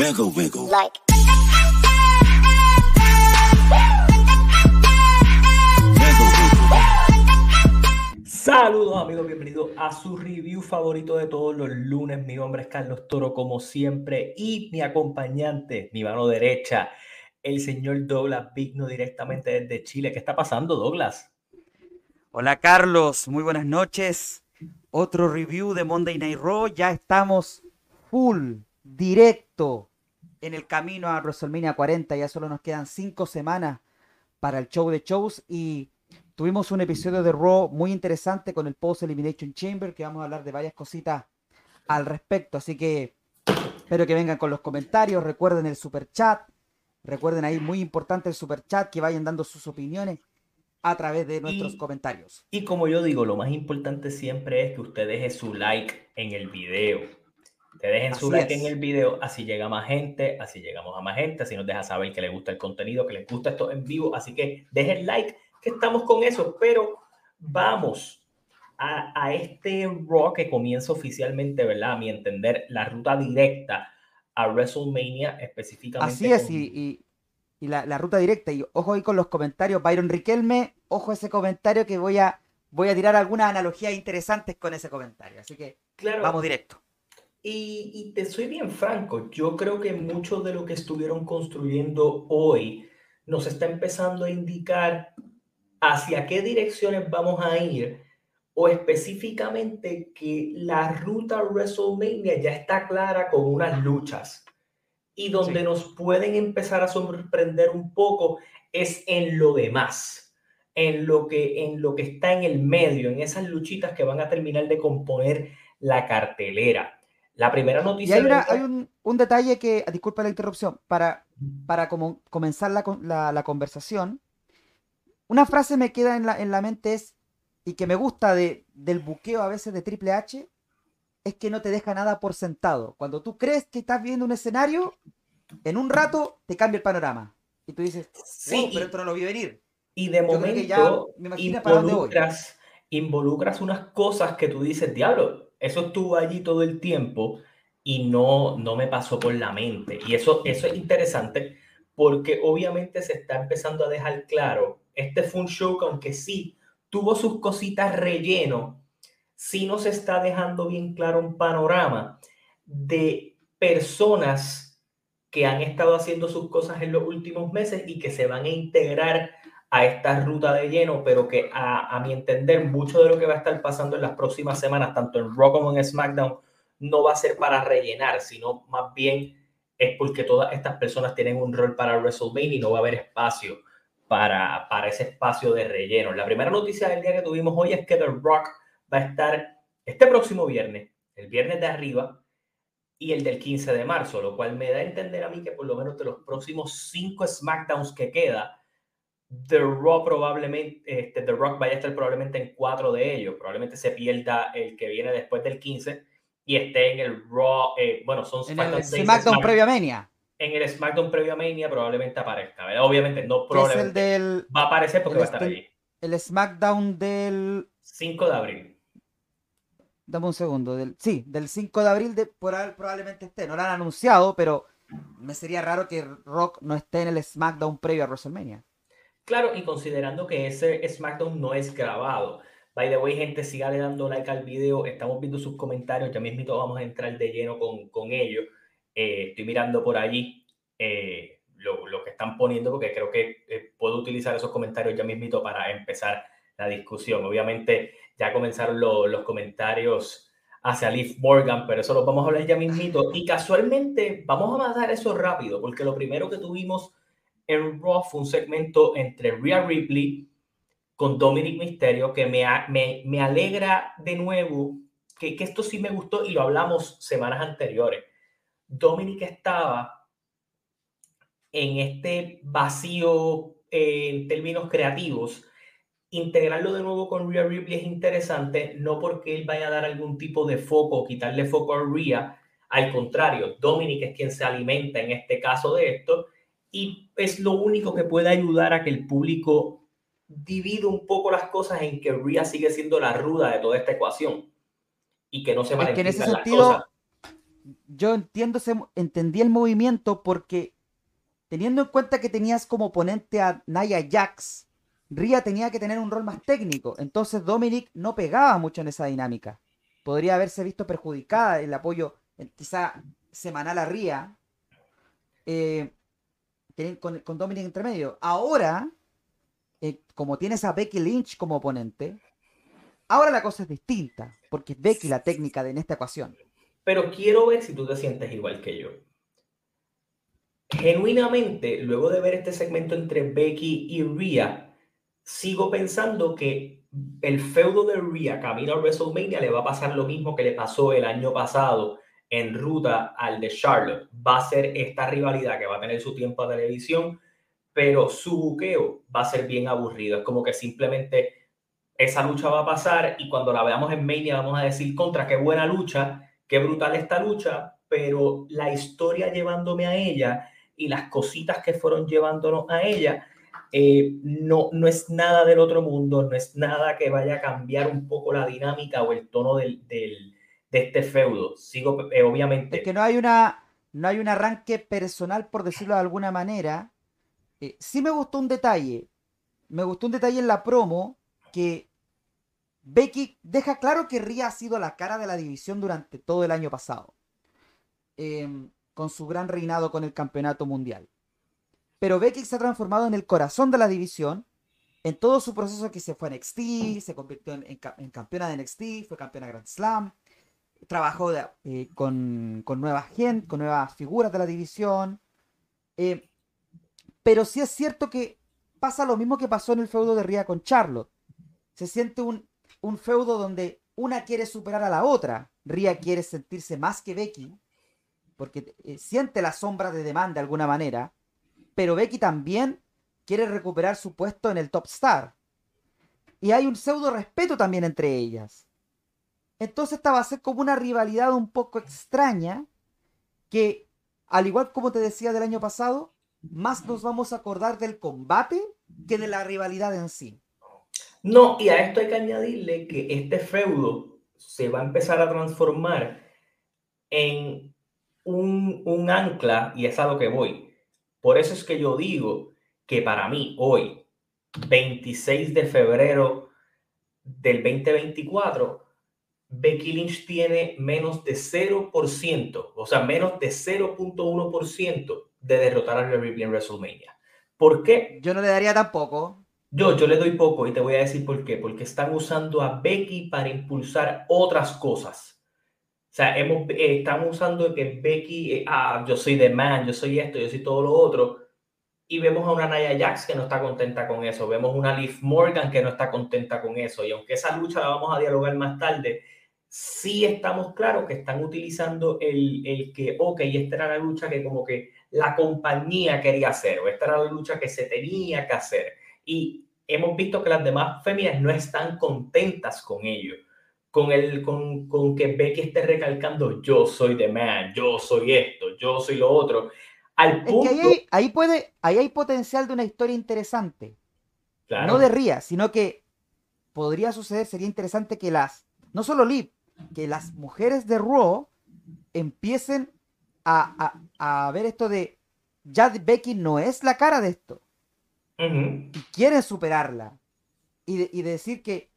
wiggle, wiggle. Like. Saludos amigos, bienvenidos a su review favorito de todos los lunes. Mi nombre es Carlos Toro como siempre y mi acompañante, mi mano derecha, el señor Douglas Vigno directamente desde Chile. ¿Qué está pasando Douglas? Hola Carlos, muy buenas noches. Otro review de Monday Night Raw. Ya estamos full, directo en el camino a WrestleMania 40. Ya solo nos quedan cinco semanas para el show de shows y tuvimos un episodio de Raw muy interesante con el Post Elimination Chamber que vamos a hablar de varias cositas al respecto. Así que espero que vengan con los comentarios. Recuerden el super chat. Recuerden ahí muy importante el super chat que vayan dando sus opiniones a través de nuestros Y- comentarios. Y como yo digo, lo más importante siempre es que usted deje su like en el video. Te dejen su Así like es. en el video, así llega más gente, así llegamos a más gente, así nos deja saber que le gusta el contenido, que les gusta esto en vivo. Así que dejen like, que estamos con eso. Pero vamos a, a este Raw que comienza oficialmente, ¿verdad? A mi entender, la ruta directa a WrestleMania específicamente. Así es, con- y, y- y la, la ruta directa. Y ojo ahí con los comentarios. Byron Riquelme, ojo ese comentario que voy a, voy a tirar algunas analogías interesantes con ese comentario. Así que Claro, vamos directo. Y, y te soy bien franco, yo creo que mucho de lo que estuvieron construyendo hoy nos está empezando a indicar hacia qué direcciones vamos a ir o específicamente que la ruta WrestleMania ya está clara con unas luchas y donde Sí. nos pueden empezar a sorprender un poco es en lo demás, en lo que en lo que está en el medio, en esas luchitas que van a terminar de componer la cartelera. La primera Y noticia hay, una- del día- hay un, un detalle que, disculpa la interrupción, para, para como comenzar la, la- la conversación, una frase me queda en la, en la mente es, y que me gusta de, del buqueo a veces de Triple H, es que no te deja nada por sentado. Cuando tú crees que estás viendo un escenario, en un rato te cambia el panorama. Y tú dices, Sí, "Wow, y- pero esto no lo vi venir. Y de Yo momento ya me imagino para dónde voy. involucras, involucras unas cosas que tú dices, diablo, eso estuvo allí todo el tiempo y no, no me pasó por la mente. Y eso, eso es interesante porque obviamente se está empezando a dejar claro, este fue un show que aunque sí tuvo sus cositas relleno, sí nos está dejando bien claro un panorama de personas que han estado haciendo sus cosas en los últimos meses y que se van a integrar a esta ruta de lleno, pero que a, mi entender mucho de lo que va a estar pasando en las próximas semanas, tanto en Raw como en SmackDown, no va a ser para rellenar, sino más bien es porque todas estas personas tienen un rol para WrestleMania y no va a haber espacio para, para ese espacio de relleno. La primera noticia del día que tuvimos hoy es que The Rock va a estar este próximo viernes, el viernes de arriba, y el del 15 de marzo, lo cual me da a entender a mí que por lo menos de los próximos cinco SmackDowns que queda, The Rock probablemente, este, The Rock vaya a estar probablemente en cuatro de ellos. Probablemente se pierda el que viene después del 15 y esté en el Raw. eh, bueno, son En el SmackDown Smack- previo a Mania, En el SmackDown previo a Mania probablemente aparezca. ¿verdad? Obviamente no que es el probablemente. del Va a aparecer porque va a estar allí. el SmackDown del 5 de abril. Dame un segundo. Del, sí, del 5 de abril de, por ahí probablemente esté. No lo han anunciado, pero me sería raro que Rock no esté en el SmackDown previo a WrestleMania. Claro, y considerando que ese SmackDown no es grabado. By the way, gente, sígale dando like al video. Estamos viendo sus comentarios. Ya mismito vamos a entrar de lleno con, con ellos. Eh, estoy mirando por allí eh, lo, lo que están poniendo porque creo que eh, puedo utilizar esos comentarios ya mismito para empezar la discusión. Obviamente ya comenzaron lo- los comentarios hacia Liv Morgan, pero eso lo vamos a hablar ya mismito. Y casualmente vamos a matar eso rápido porque lo primero que tuvimos en Raw fue un segmento entre Rhea Ripley con Dominic Mysterio que me, me, me alegra de nuevo que, que esto sí me gustó y lo hablamos semanas anteriores. Dominic estaba en este vacío eh, en términos creativos. Integrarlo de nuevo con Rhea Ripley es interesante, no porque él vaya a dar algún tipo de foco quitarle foco a Rhea, al contrario, Dominic es quien se alimenta en este caso de esto y es lo único que puede ayudar a que el público divida un poco las cosas en que Rhea sigue siendo la ruda de toda esta ecuación y que no se Es que en ese las sentido, cosas. yo entiendo entendí el movimiento porque teniendo en cuenta que tenías como oponente a Naya Jax, Ria tenía que tener un rol más técnico. Entonces Dominic no pegaba mucho en esa dinámica. Podría haberse visto perjudicada el apoyo quizá semanal a Ria. Eh, con, con Dominic entre medio. Ahora, eh, como tienes a Becky Lynch como oponente, ahora la cosa es distinta, porque es Becky la técnica de en esta ecuación. Pero quiero ver si tú te sientes igual que yo. Genuinamente, luego de ver este segmento entre Becky y Rhea, sigo pensando que el feudo de Rhea camino a WrestleMania le va a pasar lo mismo que le pasó el año pasado en ruta al de Charlotte. Va a ser esta rivalidad que va a tener su tiempo a televisión, pero su buqueo va a ser bien aburrido. Es como que simplemente esa lucha va a pasar y cuando la veamos en Mania vamos a decir contra qué buena lucha, qué brutal esta lucha, pero la historia llevándome a ella y las cositas que fueron llevándonos a ella eh, no, no es nada del otro mundo, no es nada que vaya a cambiar un poco la dinámica o el tono del, del de este feudo. Sigo, eh, obviamente. Es que no hay una. No hay un arranque personal, por decirlo de alguna manera. Eh, sí me gustó un detalle. Me gustó un detalle en la promo que Becky deja claro que Ria ha sido la cara de la división durante todo el año pasado. Em, con su gran reinado con el campeonato mundial. Pero Becky se ha transformado en el corazón de la división. En todo su proceso que se fue a NXT, se convirtió en, en campeona de NXT, fue campeona Grand Slam, trabajó eh, con, con nuevas gente, con nuevas figuras de la división. Eh, pero sí es cierto que pasa lo mismo que pasó en el feudo de Ria con Charlotte. Se siente un, un feudo donde una quiere superar a la otra. Ria quiere sentirse más que Becky, porque eh, siente la sombra de demanda de alguna manera, pero Becky también quiere recuperar su puesto en el top star. Y hay un pseudo respeto también entre ellas. Entonces esta va a ser como una rivalidad un poco extraña que, al igual como te decía del año pasado, más nos vamos a acordar del combate que de la rivalidad en sí. No, y a esto hay que añadirle que este feudo se va a empezar a transformar en un, un ancla, y es a lo que voy. Por eso es que yo digo que para mí hoy, 26 de febrero del 2024, Becky Lynch tiene menos de 0%, o sea, menos de 0.1% de derrotar a Rhea Ripley en WrestleMania. ¿Por qué? Yo no le daría tampoco. Yo, yo le doy poco y te voy a decir por qué. Porque están usando a Becky para impulsar otras cosas. O sea, hemos, eh, estamos usando que Becky, eh, ah, yo soy The Man, yo soy esto, yo soy todo lo otro. Y vemos a una Nia Jax que no está contenta con eso. Vemos a una Liv Morgan que no está contenta con eso. Y aunque esa lucha la vamos a dialogar más tarde, sí estamos claros que están utilizando el, el, que, ok, esta era la lucha que como que la compañía quería hacer, o esta era la lucha que se tenía que hacer. Y hemos visto que las demás féminas no están contentas con ello, con, el, con, con que Becky esté recalcando, yo soy the man, yo soy esto, yo soy lo otro. Al punto... ahí, ahí, puede, ahí hay potencial de una historia interesante. No de Ría, sino que podría suceder, sería interesante que las, no solo Liv, que las mujeres de Raw empiecen a, ver esto de ya Becky no es la cara de esto. Y quieren superarla. Y, decir que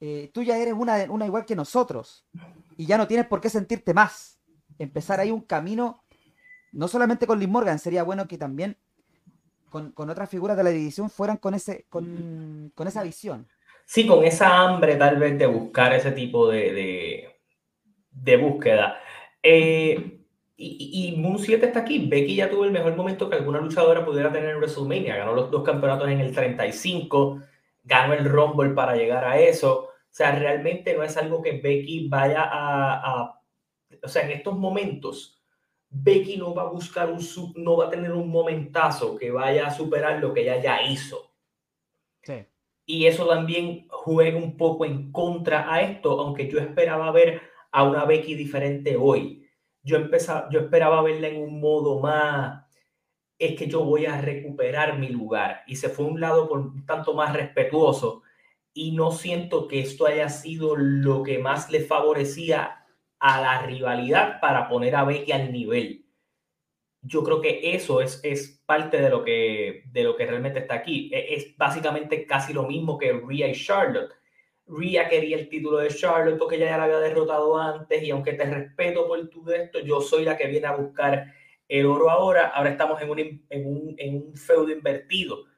eh, tú ya eres una, una igual que nosotros. Y ya no tienes por qué sentirte más. Empezar ahí un camino, no solamente con Liz Morgan, sería bueno que también con, otras figuras de la división fueran con, ese, con, con esa visión sí, con esa hambre tal vez de buscar ese tipo de, de, búsqueda. Eh, y, Moon 7 está aquí. Becky ya tuvo el mejor momento que alguna luchadora pudiera tener en WrestleMania. Ganó los dos campeonatos en el 35, ganó el Rumble para llegar a eso. O sea, realmente no es algo que Becky vaya a, a o sea, en estos momentos, Becky no va a buscar un, no va a tener un momentazo que vaya a superar lo que ella ya hizo. Sí y eso también juega un poco en contra a esto, aunque yo esperaba ver a una Becky diferente hoy. Yo, empezaba, yo esperaba verla en un modo más, es que yo voy a recuperar mi lugar. Y se fue a un lado por tanto más respetuoso. Y no siento que esto haya sido lo que más le favorecía a la rivalidad para poner a Becky al nivel. Yo creo que eso es, es parte de lo, que, de lo que realmente está aquí. E, es, básicamente casi lo mismo que Rhea y Charlotte. Rhea quería el título de Charlotte porque ella ya la había derrotado antes y aunque te respeto por tu esto, yo soy la que viene a buscar el oro ahora. Ahora estamos en un, en un, en un feudo invertido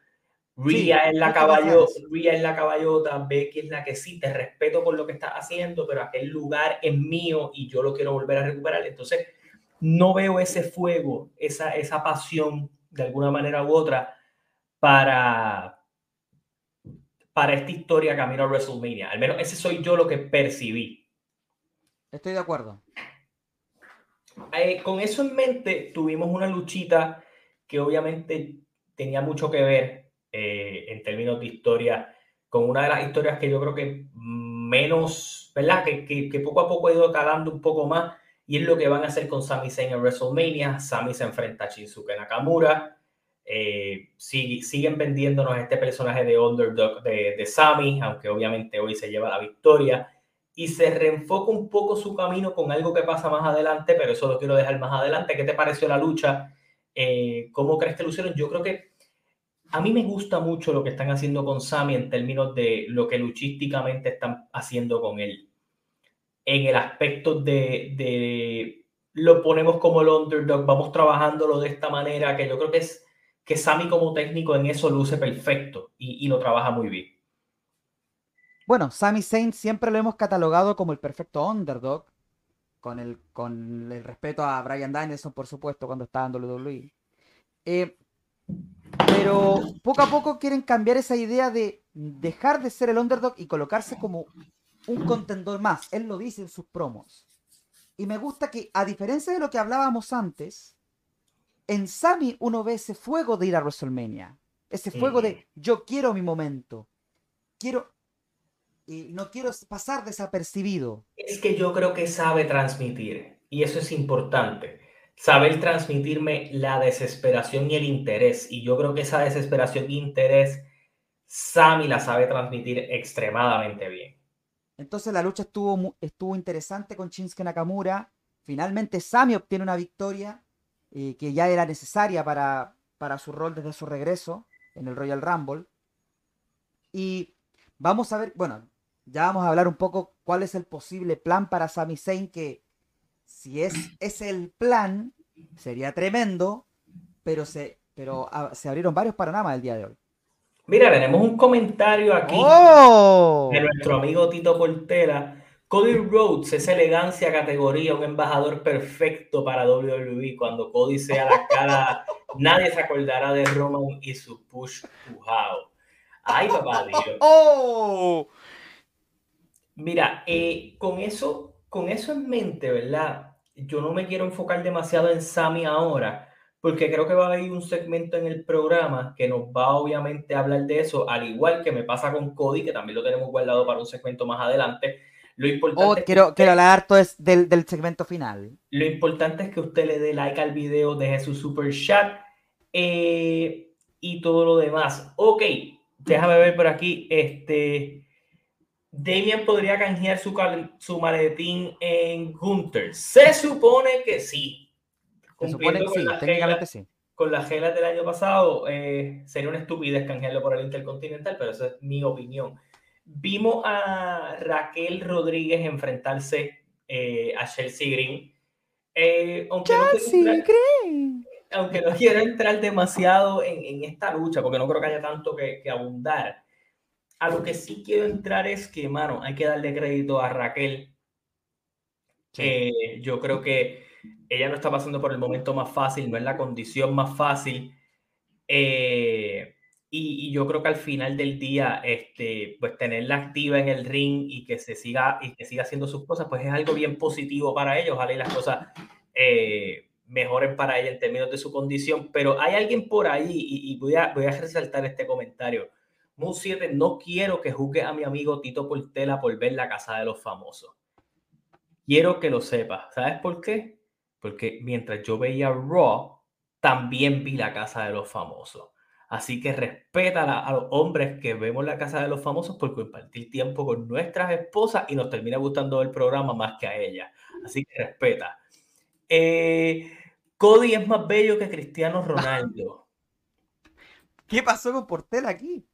Rhea es la caballota, es la caballota, Becky es la que sí, te respeto por lo que estás haciendo, pero aquel lugar es mío y yo lo quiero volver a recuperar. Entonces, no veo ese fuego, esa, esa pasión de alguna manera u otra para, para esta historia camino a WrestleMania. Al menos ese soy yo lo que percibí. Estoy de acuerdo. Eh, con eso en mente, tuvimos una luchita que obviamente tenía mucho que ver eh, en términos de historia, con una de las historias que yo creo que menos, ¿verdad? Que, que, poco a poco ha ido calando un poco más y es lo que van a hacer con Sami Zayn en WrestleMania. Sami se enfrenta a Shinsuke Nakamura. Eh, siguen vendiéndonos este personaje de underdog de, de Sami, aunque obviamente hoy se lleva la victoria. Y se reenfoca un poco su camino con algo que pasa más adelante, pero eso lo quiero dejar más adelante. ¿Qué te pareció la lucha? Eh, ¿Cómo crees que lucieron? Yo creo que a mí me gusta mucho lo que están haciendo con Sami en términos de lo que luchísticamente están haciendo con él. En el aspecto de, lo ponemos como el underdog, vamos trabajándolo de esta manera, que yo creo que es que Sami como técnico en eso luce perfecto y, lo trabaja muy bien. Bueno, Sami Zayn siempre lo hemos catalogado como el perfecto underdog, con el, con el respeto a Brian Danielson, por supuesto, cuando estaba en WWE. Eh, pero poco a poco quieren cambiar esa idea de dejar de ser el underdog y colocarse como un contendor más. Él lo dice en sus promos. Y me gusta que, a diferencia de lo que hablábamos antes, en Sami uno ve ese fuego de ir a WrestleMania. Ese fuego de yo quiero mi momento. Quiero. Y no quiero pasar desapercibido. Es que yo creo que sabe transmitir. Y eso es importante saber transmitirme la desesperación y el interés. Y yo creo que esa desesperación e interés, Sami la sabe transmitir extremadamente bien. Entonces la lucha estuvo, estuvo interesante con Shinsuke Nakamura. Finalmente Sami obtiene una victoria eh, que ya era necesaria para, para su rol desde su regreso en el Royal Rumble. Y vamos a ver, bueno, ya vamos a hablar un poco cuál es el posible plan para Sami Zayn que si es, es el plan, sería tremendo, pero se, pero se abrieron varios panoramas el día de hoy. Mira, tenemos un comentario aquí ¡Oh! de nuestro amigo Tito Portela. Cody Rhodes, esa elegancia, categoría, un embajador perfecto para WWE. Cuando Cody sea la cara, nadie se acordará de Roman y su push pujado. Ay, papá Dios. ¡Oh! Mira, eh, con eso con eso en mente, ¿verdad? Yo no me quiero enfocar demasiado en Sami ahora, porque creo que va a haber un segmento en el programa que nos va obviamente a hablar de eso, al igual que me pasa con Cody, que también lo tenemos guardado para un segmento más adelante. Lo importante oh, quiero, quiero hablar harto es del, del, segmento final. Lo importante es que usted le dé like al video, deje su super chat eh, y todo lo demás. Ok, déjame ver por aquí. Este. Damian podría canjear su, su maletín en Gunter. Se supone que sí. Se supone que sí, técnicamente sí. Con las gelas del año pasado, eh, sería una estupidez canjearlo por el Intercontinental, pero esa es mi opinión. Vimos a Raquel Rodríguez enfrentarse eh, a Chelsea Green. Eh, aunque, no Green. aunque no quiero entrar demasiado en, esta lucha, porque no creo que haya tanto que, que abundar a lo que sí quiero entrar es que, mano, hay que darle crédito a Raquel. yo creo que ella no está pasando por el momento más fácil, no es la condición más fácil. Eh, y, yo creo que al final del día, este, pues tenerla activa en el ring y que se siga y que siga haciendo sus cosas, pues es algo bien positivo para ellos. Ojalá y las cosas eh, mejoren para ella en términos de su condición. Pero hay alguien por ahí, y, voy, a, voy a resaltar este comentario. Moon 7, no quiero que juzgue a mi amigo Tito Portela por ver la casa de los famosos. Quiero que lo sepa. ¿Sabes por qué? Porque mientras yo veía Raw, también vi la casa de los famosos. Así que respeta a, los hombres que vemos la casa de los famosos por compartir tiempo con nuestras esposas y nos termina gustando el programa más que a ella. Así que respeta. Eh, Cody es más bello que Cristiano Ronaldo. ¿Qué pasó con Portel aquí?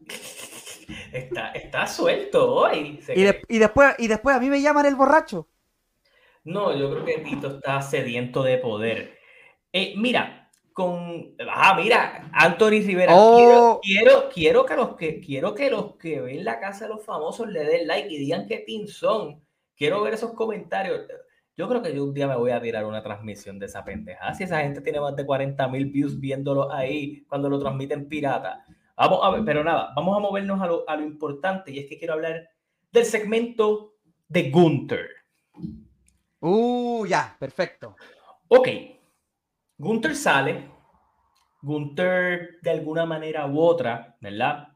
Está, está suelto hoy. Y, después, y después a mí me llaman el borracho. No, yo creo que Tito está sediento de poder. Eh, mira, con. Ah, mira, Anthony Rivera. Oh. Quiero, quiero, que los que quiero que los que ven la casa de los famosos le den like y digan qué son. Quiero ver esos comentarios. Yo creo que yo un día me voy a tirar una transmisión de esa pendeja. Si esa gente tiene más de 40 mil views viéndolo ahí cuando lo transmiten pirata. Vamos a ver, pero nada, vamos a movernos a lo, a lo importante y es que quiero hablar del segmento de Gunther. Uh, ya, perfecto. Ok, Gunther sale, Gunther de alguna manera u otra, ¿verdad?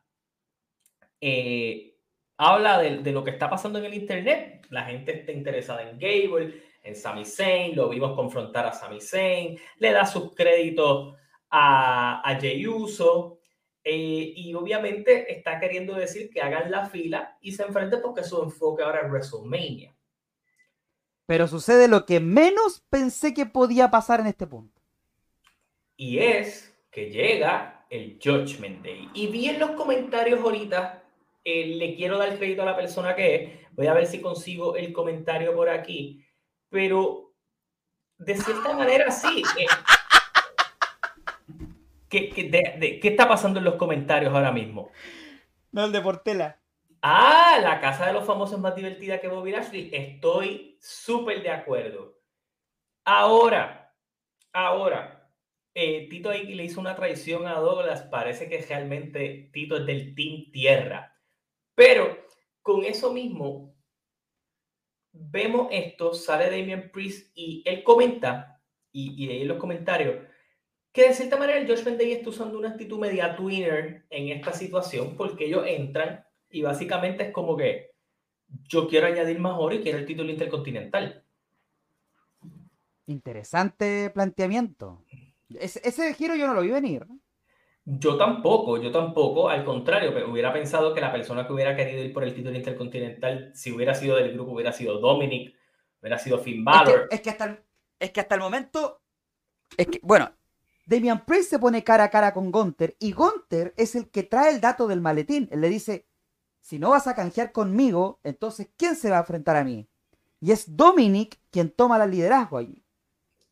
Eh, habla de, de, lo que está pasando en el Internet. La gente está interesada en Gable, en Sami Zayn, lo vimos confrontar a Sami Zayn, le da sus créditos a, a Jey Uso, eh, y obviamente está queriendo decir que hagan la fila y se enfrenten porque su enfoque ahora es WrestleMania. Pero sucede lo que menos pensé que podía pasar en este punto. Y es que llega el Judgment Day. Y vi en los comentarios ahorita, eh, le quiero dar crédito a la persona que es. Voy a ver si consigo el comentario por aquí. Pero de cierta manera sí. Eh, ¿qué, qué, está pasando en los comentarios ahora mismo? No, el de Portela. Ah, la casa de los famosos es más divertida que Bobby Lashley. Estoy súper de acuerdo. Ahora, ahora, eh, Tito ahí le hizo una traición a Douglas. Parece que realmente Tito es del Team Tierra. Pero con eso mismo, vemos esto, sale Damian Priest y él comenta, y, y ahí en los comentarios, que de cierta manera el Josh Day está usando una actitud media twinner en esta situación porque ellos entran y básicamente es como que yo quiero añadir más oro y quiero el título intercontinental. Interesante planteamiento. Ese, giro yo no lo vi venir. Yo tampoco, yo tampoco, al contrario, pero hubiera pensado que la persona que hubiera querido ir por el título intercontinental, si hubiera sido del grupo, hubiera sido Dominic, hubiera sido Finn Balor. Es que, hasta, el, es que hasta el momento, es que, bueno, Damian Priest se pone cara a cara con Gunther y Gunther es el que trae el dato del maletín. Él le dice, si no vas a canjear conmigo, entonces ¿quién se va a enfrentar a mí? Y es Dominic quien toma el liderazgo allí.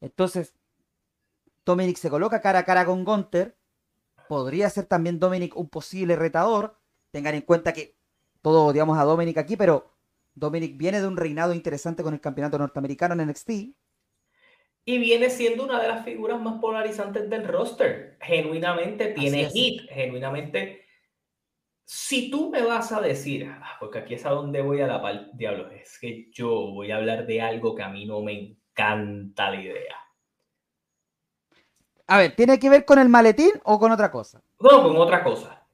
Entonces, Dominic se coloca cara a cara con Gunther. Podría ser también Dominic un posible retador. Tengan en cuenta que todos odiamos a Dominic aquí, pero Dominic viene de un reinado interesante con el campeonato norteamericano en NXT. Y viene siendo una de las figuras más polarizantes del roster. Genuinamente tiene hit, genuinamente. Si tú me vas a decir, ah, porque aquí es a donde voy a la diablo, es que yo voy a hablar de algo que a mí no me encanta la idea. A ver, ¿tiene que ver con el maletín o con otra cosa? No, con otra cosa.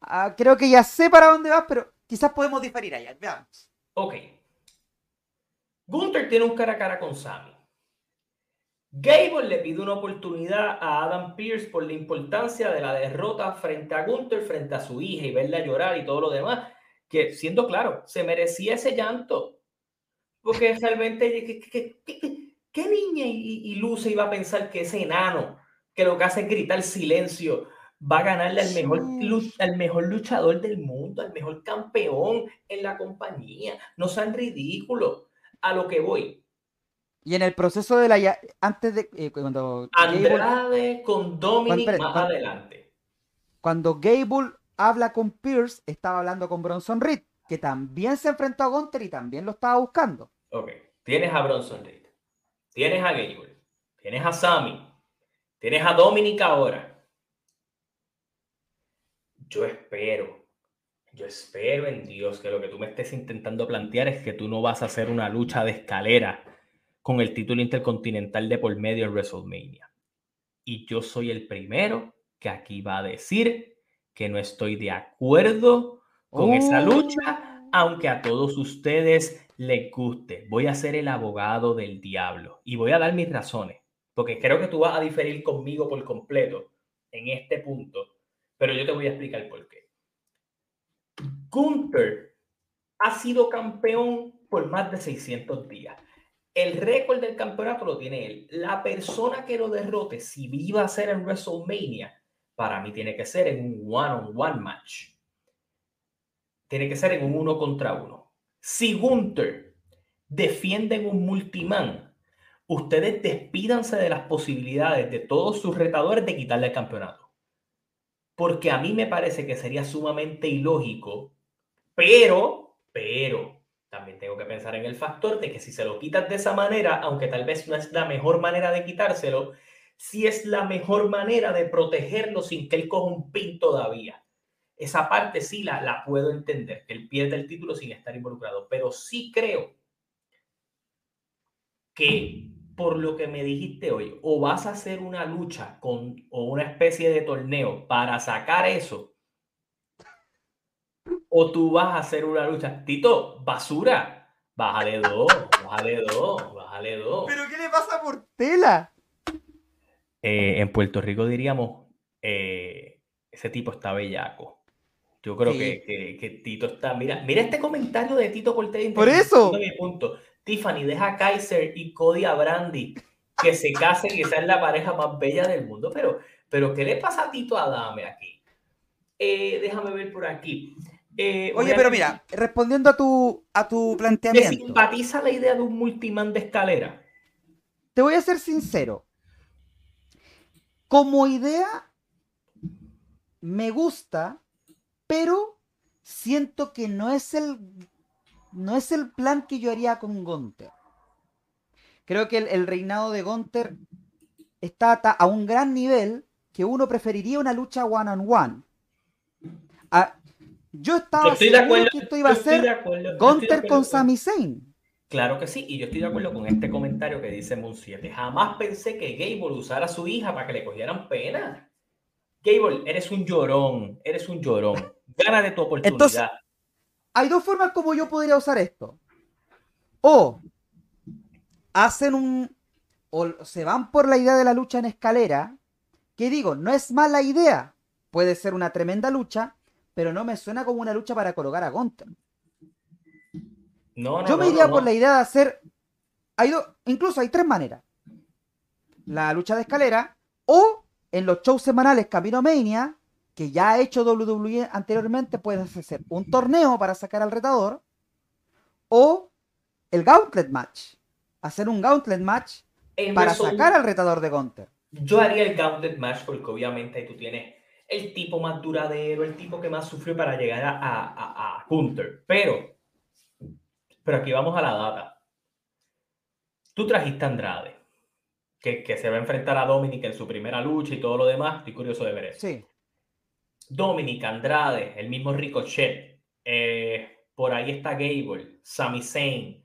Ah, creo que ya sé para dónde vas, pero quizás podemos diferir allá. Veamos. Ok. Gunther tiene un cara a cara con Sammy. Gable le pide una oportunidad a Adam Pierce por la importancia de la derrota frente a Gunther, frente a su hija y verla llorar y todo lo demás. Que siendo claro, se merecía ese llanto. Porque realmente, ¿Qué niña y, Luce iba a pensar que ese enano, que lo que hace es gritar silencio, va a ganarle al mejor, al mejor luchador del mundo, al mejor campeón en la compañía? No sean ridículos. A lo que voy. Y en el proceso de la antes de eh, cuando Andrade con Dominic más adelante. Cuando Gable habla con Pierce, estaba hablando con Bronson Reed, que también se enfrentó a Gunter y también lo estaba buscando. Ok, tienes a Bronson Reed. Tienes a Gable, tienes a Sammy, tienes a Dominic ahora. Yo espero, yo espero en Dios que lo que tú me estés intentando plantear es que tú no vas a hacer una lucha de escalera con el título intercontinental de por medio en WrestleMania. Y yo soy el primero que aquí va a decir que no estoy de acuerdo con esa lucha, oh. aunque a todos ustedes le guste. Voy a ser el abogado del diablo y voy a dar mis razones, porque creo que tú vas a diferir conmigo por completo. en este punto, pero yo te voy a explicar por qué. Gunther ha sido campeón por más de 600 días. El récord del campeonato lo tiene él. La persona que lo derrote, si iba a ser en WrestleMania, para mí tiene que ser en un one-on-one match. Tiene que ser en un uno contra uno. Si Gunther defiende en un multiman, ustedes despídanse de las posibilidades de todos sus retadores de quitarle el campeonato. Porque a mí me parece que sería sumamente ilógico, pero, pero, también tengo que pensar en el factor de que si se lo quitas de esa manera, aunque tal vez no es la mejor manera de quitárselo, si es la mejor manera de protegerlo sin que él coja un pin todavía. Esa parte sí la, la puedo entender, que él pierde el título sin estar involucrado, pero sí creo que por lo que me dijiste hoy, o vas a hacer una lucha con, o una especie de torneo para sacar eso, o tú vas a hacer una lucha. Tito, basura, bájale dos, bájale dos, bájale dos. ¿Pero qué le pasa por tela? Eh, en Puerto Rico diríamos, eh, ese tipo está bellaco. Yo creo que, que, Tito está. Mira, mira este comentario de Tito Cortés. Por eso. Mi punto. Tiffany, deja a Kaiser y Cody a Brandy que se casen y sean la pareja más bella del mundo. Pero, pero ¿qué le pasa a Tito Adame aquí? Eh, déjame ver por aquí. Eh, Oye, pero mira, respondiendo a tu, a tu planteamiento. ¿Te simpatiza la idea de un multiman de escalera? Te voy a ser sincero. Como idea, me gusta, pero siento que no es el no es el plan que yo haría con Gunther. Creo que el, reinado de Gunther está a un gran nivel que uno preferiría una lucha one on one. Yo estaba estoy de acuerdo, que esto iba a ser Gunther con Sami Zayn. Claro que sí, y yo estoy de acuerdo con este comentario que dice 7. Jamás pensé que Gable usara a su hija para que le cogieran pena. Gable, eres un llorón, eres un llorón. Gana de tu oportunidad hay dos formas como yo podría usar esto. O hacen un. O se van por la idea de la lucha en escalera. Que digo, no es mala idea. Puede ser una tremenda lucha, pero no me suena como una lucha para colocar a Gunther. No, no, yo me iría por la idea de hacer. Hay incluso hay tres maneras: la lucha de escalera, o en los shows semanales Camino Mania, que ya ha hecho WWE anteriormente, puedes hacer un torneo para sacar al retador o el Gauntlet Match. Hacer un Gauntlet Match para sacar al retador de Gunter. Yo haría el Gauntlet Match porque obviamente tú tienes el tipo más duradero, el tipo que más sufrió para llegar a, a, a Gunter. Pero, pero aquí vamos a la data. Tú trajiste a Andrade, que, que, se va a enfrentar a Dominic en su primera lucha y todo lo demás. Estoy curioso de ver eso. Sí. Dominic Andrade, el mismo Ricochet, eh, por ahí está Gable, Sami Zayn.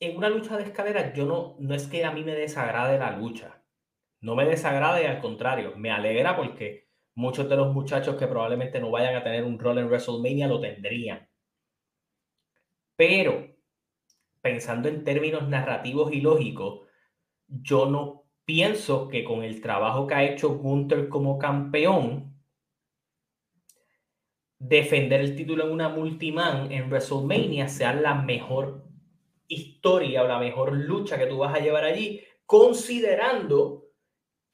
En una lucha de escalera, yo no, no es que a mí me desagrade la lucha. No me desagrade, al contrario, me alegra porque muchos de los muchachos que probablemente no vayan a tener un rol en WrestleMania lo tendrían. Pero, pensando en términos narrativos y lógicos, yo no pienso que con el trabajo que ha hecho Gunther como campeón, defender el título en una multiman en WrestleMania sea la mejor historia o la mejor lucha que tú vas a llevar allí, considerando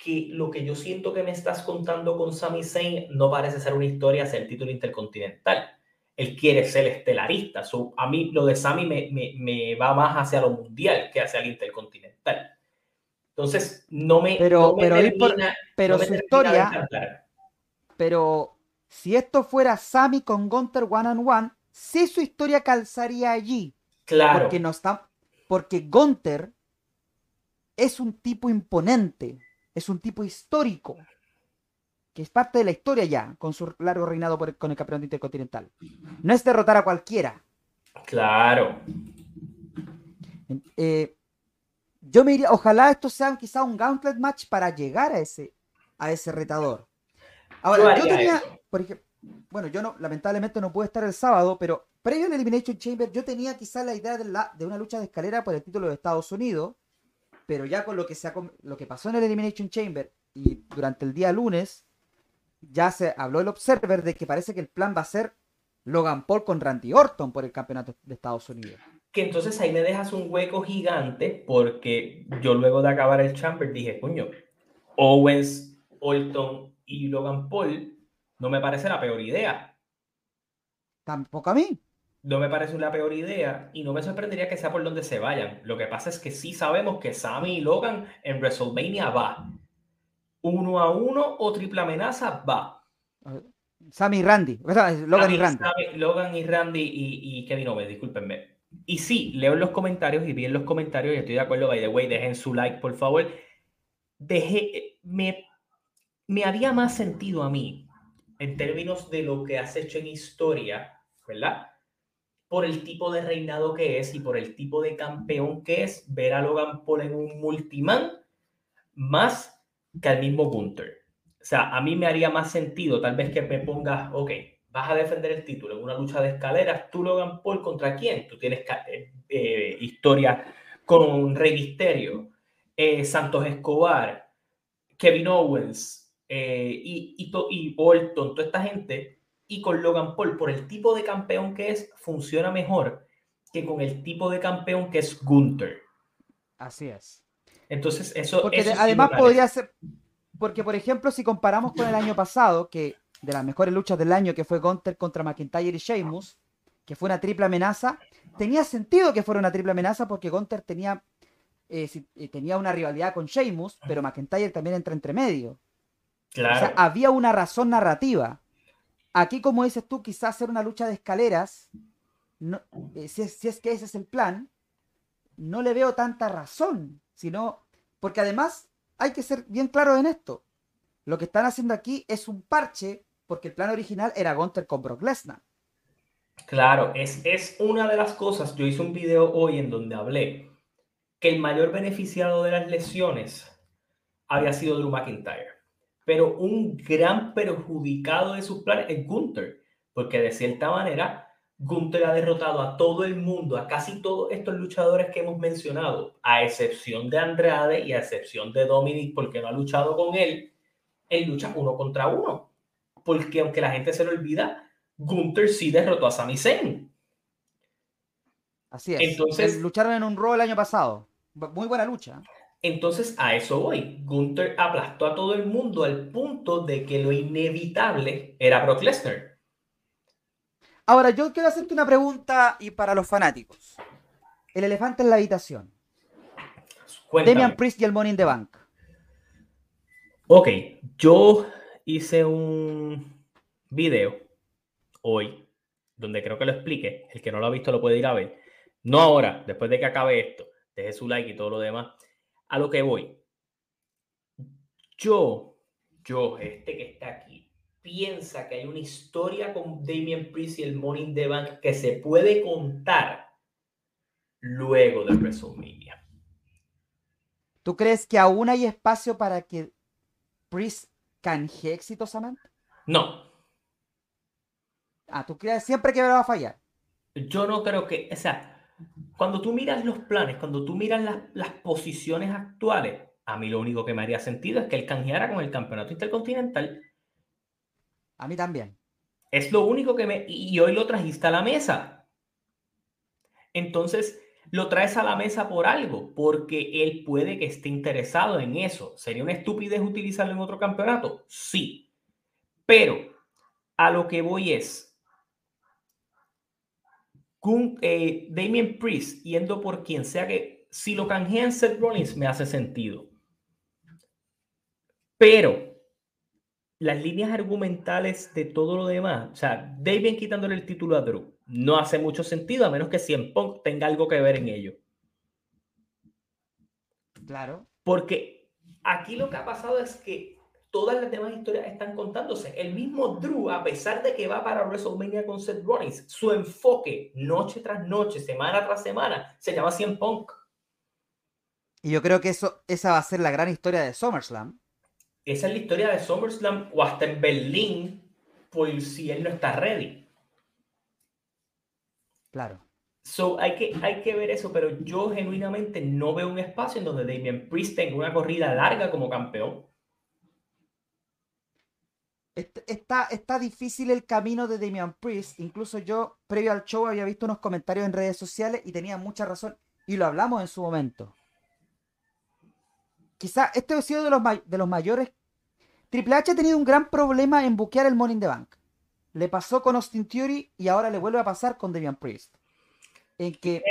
que lo que yo siento que me estás contando con Sami Zayn no parece ser una historia hacia el título intercontinental. Él quiere ser estelarista. a mí lo de Sami me, me, va más hacia lo mundial que hacia el intercontinental. Entonces, no me. Pero, pero, pero su historia. Pero si esto fuera Sammy con Gunter one on one, sí su historia calzaría allí. Claro. Porque no está. Porque Gunter es un tipo imponente, es un tipo histórico, que es parte de la historia ya, con su largo reinado con el campeonato intercontinental. No es derrotar a cualquiera. Claro. Eh, yo me diría, ojalá esto sea quizá un gauntlet match para llegar a ese, a ese retador. Ahora, yo, tenía, por ejemplo, bueno, yo no, lamentablemente no pude estar el sábado, pero previo al Elimination Chamber yo tenía quizás la idea de, la, de una lucha de escalera por el título de Estados Unidos, pero ya con lo que, se lo que pasó en el Elimination Chamber y durante el día lunes ya se habló el Observer de que parece que el plan va a ser Logan Paul con Randy Orton por el campeonato de Estados Unidos. Que entonces ahí me dejas un hueco gigante porque yo luego de acabar el Chamber dije, coño, Owens, Orton y Logan Paul no me parece la peor idea. Tampoco a mí. No me parece la peor idea y no me sorprendería que sea por donde se vayan. Lo que pasa es que sí sabemos que Sammy y Logan en WrestleMania va. Uno a uno o triple amenaza va. Sammy y Randy. Logan y Randy. Logan y Randy y, Kevin Owens, discúlpenme. Y sí, leo en los comentarios y vi en los comentarios y estoy de acuerdo, by the way, dejen su like, por favor. Dejé, me, me haría más sentido a mí, en términos de lo que has hecho en historia, ¿verdad? Por el tipo de reinado que es y por el tipo de campeón que es, ver a Logan Paul en un multiman más que al mismo Gunther. O sea, a mí me haría más sentido tal vez que me pongas, ok, vas a defender el título en una lucha de escaleras, tú Logan Paul contra quién? Tú tienes eh, eh, historia con Rey Misterio, eh, Santos Escobar, Kevin Owens y, y, y Bolton, toda esta gente, y con Logan Paul, por el tipo de campeón que es, funciona mejor que con el tipo de campeón que es Gunther. Así es. Entonces, eso. Porque además podría ser. Porque, por ejemplo, si comparamos con el año pasado, que de las mejores luchas del año, que fue Gunther contra McIntyre y Sheamus, que fue una triple amenaza, tenía sentido que fuera una triple amenaza porque Gunther tenía, eh, eh, tenía una rivalidad con Sheamus, pero McIntyre también entra entre medio. Claro. O sea, había una razón narrativa. Aquí, como dices tú, quizás hacer una lucha de escaleras, eh, si, es que ese es el plan, no le veo tanta razón sino porque además hay que ser bien claro en esto. Lo que están haciendo aquí es un parche porque el plan original era Gunter con Brock Lesnar. Claro, es, es una de las cosas. Yo hice un video hoy en donde hablé que el mayor beneficiado de las lesiones había sido Drew McIntyre. Pero un gran perjudicado de sus planes es Gunther, porque de cierta manera Gunther ha derrotado a todo el mundo, a casi todos estos luchadores que hemos mencionado, a excepción de Andrade y a excepción de Dominic, porque no ha luchado con él, él lucha uno contra uno. Porque aunque la gente se lo olvida, Gunther sí derrotó a Sami Zayn. Así es. Entonces, lucharon en un Raw el año pasado. Muy buena lucha. Entonces, a eso voy. Gunther aplastó a todo el mundo al punto de que lo inevitable era Brock Lesnar. Ahora, yo quiero hacerte una pregunta y para los fanáticos. El elefante en la habitación. Demian Priest y el Money in the Bank. Ok, yo hice un video hoy donde creo que lo explique. El que no lo ha visto lo puede ir a ver. No ahora, después de que acabe esto. Deje su like y todo lo demás. A lo que voy. Yo, yo, este que está aquí, piensa que hay una historia con Damien Priest y el Money in the Bank que se puede contar luego de WrestleMania. ¿Tú crees que aún hay espacio para que Priest canje exitosamente? No. Ah, ¿tú crees siempre que va a fallar? Yo no creo que, o sea, cuando tú miras los planes, cuando tú miras las, las posiciones actuales, a mí lo único que me haría sentido es que él canjeara con el campeonato intercontinental a mí también. Es lo único que me... Y hoy lo trajiste a la mesa. Entonces, lo traes a la mesa por algo, porque él puede que esté interesado en eso. ¿Sería una estupidez utilizarlo en otro campeonato? Sí. Pero a lo que voy es, eh, Damien Priest yendo por quien sea que, si lo canjean Seth Rollins me hace sentido. Pero las líneas argumentales de todo lo demás, o sea, David quitándole el título a Drew, no hace mucho sentido a menos que Cien Punk tenga algo que ver en ello. Claro. Porque aquí lo que ha pasado es que todas las demás historias están contándose. El mismo Drew, a pesar de que va para WrestleMania con Seth Rollins, su enfoque noche tras noche, semana tras semana, se llama Cien Punk. Y yo creo que eso, esa va a ser la gran historia de SummerSlam esa es la historia de SummerSlam o hasta en Berlín, por si él no está ready. Claro. So, hay, que, hay que ver eso, pero yo genuinamente no veo un espacio en donde Damien Priest tenga una corrida larga como campeón. Está, está difícil el camino de Damian Priest. Incluso yo, previo al show, había visto unos comentarios en redes sociales y tenía mucha razón. Y lo hablamos en su momento. Quizá este ha sido de los, de los mayores. Triple H ha tenido un gran problema en buquear el Money in the Bank. Le pasó con Austin Theory y ahora le vuelve a pasar con Damian Priest. En que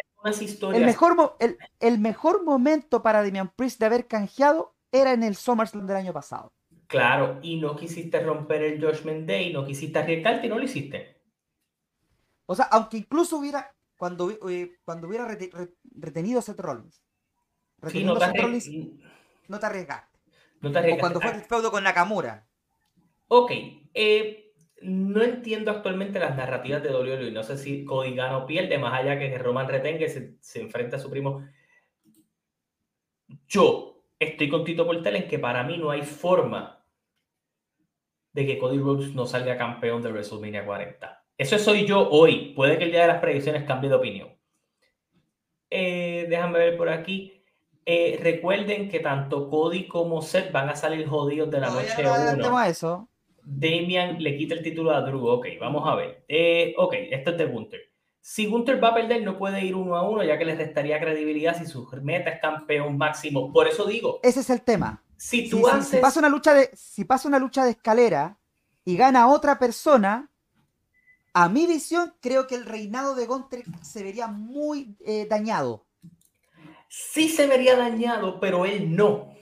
el mejor, el, el mejor momento para Damian Priest de haber canjeado era en el SummerSlam del año pasado. Claro, y no quisiste romper el Judgment Day, no quisiste arriesgarte y no lo hiciste. O sea, aunque incluso hubiera, cuando, eh, cuando hubiera retenido Seth Rollins, retenido no, te Rollins no te arriesgaste. No te arriesgaste. O cuando fue el feudo con Nakamura. Ok, eh, no entiendo actualmente las narrativas de WWE. No sé si Cody gana o pierde, más allá que Roman retenga y se, se enfrenta a su primo. Yo estoy con Tito Portel en que para mí no hay forma de que Cody Rhodes no salga campeón de WrestleMania 40. Eso soy yo hoy. Puede que el día de las predicciones cambie de opinión. Eh, déjame ver por aquí. Eh, recuerden que tanto Cody como Seth van a salir jodidos de la noche 1. eso. Damian le quita el título a Drew. Ok, vamos a ver. Eh, ok, esto es de Gunter. Si Gunter va a perder, no puede ir uno a uno, ya que le restaría credibilidad si su meta es campeón máximo. Por eso digo. Ese es el tema si tú haces... si, pasa una lucha de, si pasa una lucha de escalera y gana otra persona, a mi visión creo que el reinado de Gunter se vería muy eh, dañado. Sí se vería dañado, pero él no.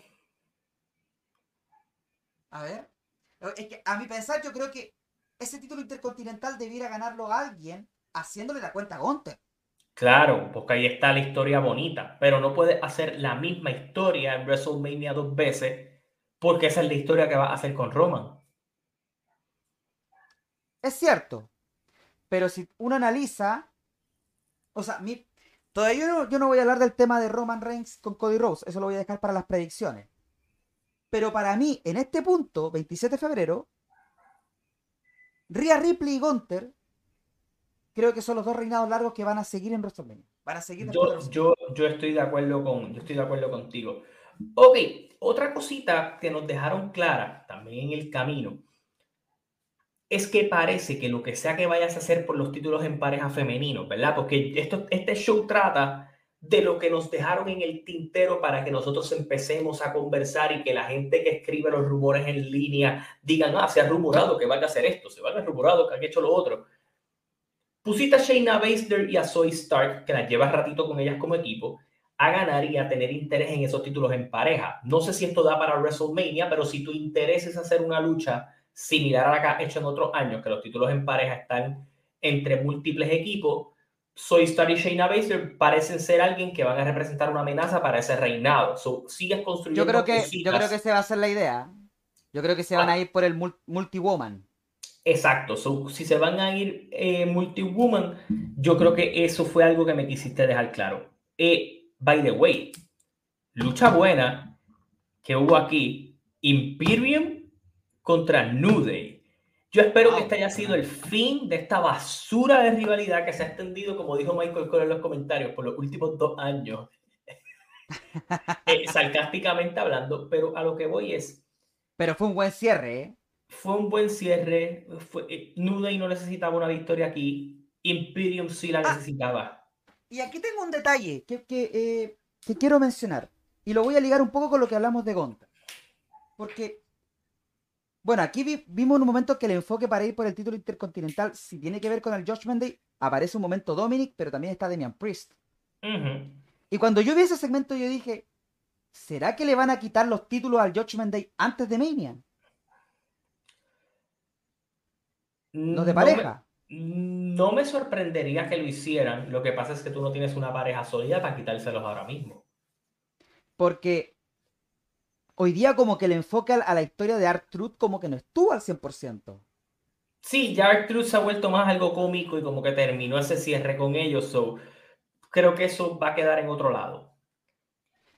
A ver. Es que a mi pensar, yo creo que ese título intercontinental debiera ganarlo a alguien haciéndole la cuenta a Gunter. Claro, porque ahí está la historia bonita, pero no puedes hacer la misma historia en WrestleMania dos veces porque esa es la historia que va a hacer con Roman. Es cierto, pero si uno analiza, o sea, todavía yo no, yo no voy a hablar del tema de Roman Reigns con Cody Rose, eso lo voy a dejar para las predicciones. Pero para mí, en este punto, 27 de febrero, Rhea Ripley y Gunter creo que son los dos reinados largos que van a seguir en WrestleMania. Van a seguir yo, yo, yo, estoy de acuerdo con, yo estoy de acuerdo contigo. Ok, otra cosita que nos dejaron clara también en el camino es que parece que lo que sea que vayas a hacer por los títulos en pareja femenino, ¿verdad? Porque esto, este show trata de lo que nos dejaron en el tintero para que nosotros empecemos a conversar y que la gente que escribe los rumores en línea digan, ah, se ha rumorado que van a hacer esto, se van a rumorado que han hecho lo otro. Pusiste a Shayna Baszler y a Zoe Stark, que las llevas ratito con ellas como equipo, a ganar y a tener interés en esos títulos en pareja. No sé si esto da para WrestleMania, pero si tu interés es hacer una lucha similar a la que has hecho en otros años, que los títulos en pareja están entre múltiples equipos, Zoe Stark y Shayna Baszler parecen ser alguien que van a representar una amenaza para ese reinado. sigues construyendo. Yo creo que, yo creo que esa va a ser la idea. Yo creo que se van a ah. ir por el multi-woman. Exacto, si se van a ir eh, multi-woman, yo creo que eso fue algo que me quisiste dejar claro. Eh, by the way, lucha buena que hubo aquí, Imperium contra New Day. Yo espero que este haya sido el fin de esta basura de rivalidad que se ha extendido, como dijo Michael Cole en los comentarios, por los últimos dos años. Eh, sarcásticamente hablando, pero a lo que voy es... Pero fue un buen cierre, ¿eh? Fue un buen cierre. Fue, eh, Day no necesitaba una victoria aquí. Imperium sí la ah. necesitaba. Y aquí tengo un detalle que, eh, que, quiero mencionar. Y lo voy a ligar un poco con lo que hablamos de Gonta. Porque, bueno, aquí vimos en un momento que el enfoque para ir por el título intercontinental, si tiene que ver con el Judgment Day, aparece un momento Dominic, pero también está Damian Priest. Y cuando yo vi ese segmento, yo dije, ¿será que le van a quitar los títulos al Judgment Day antes de Mania? No de pareja. no me sorprendería que lo hicieran. Lo que pasa es que tú no tienes una pareja sólida para quitárselos ahora mismo. Porque hoy día como que el enfoque a la historia de Art Truth como que no estuvo al 100%. Sí, ya Art Truth se ha vuelto más algo cómico y como que terminó ese cierre con ellos. So, creo que eso va a quedar en otro lado.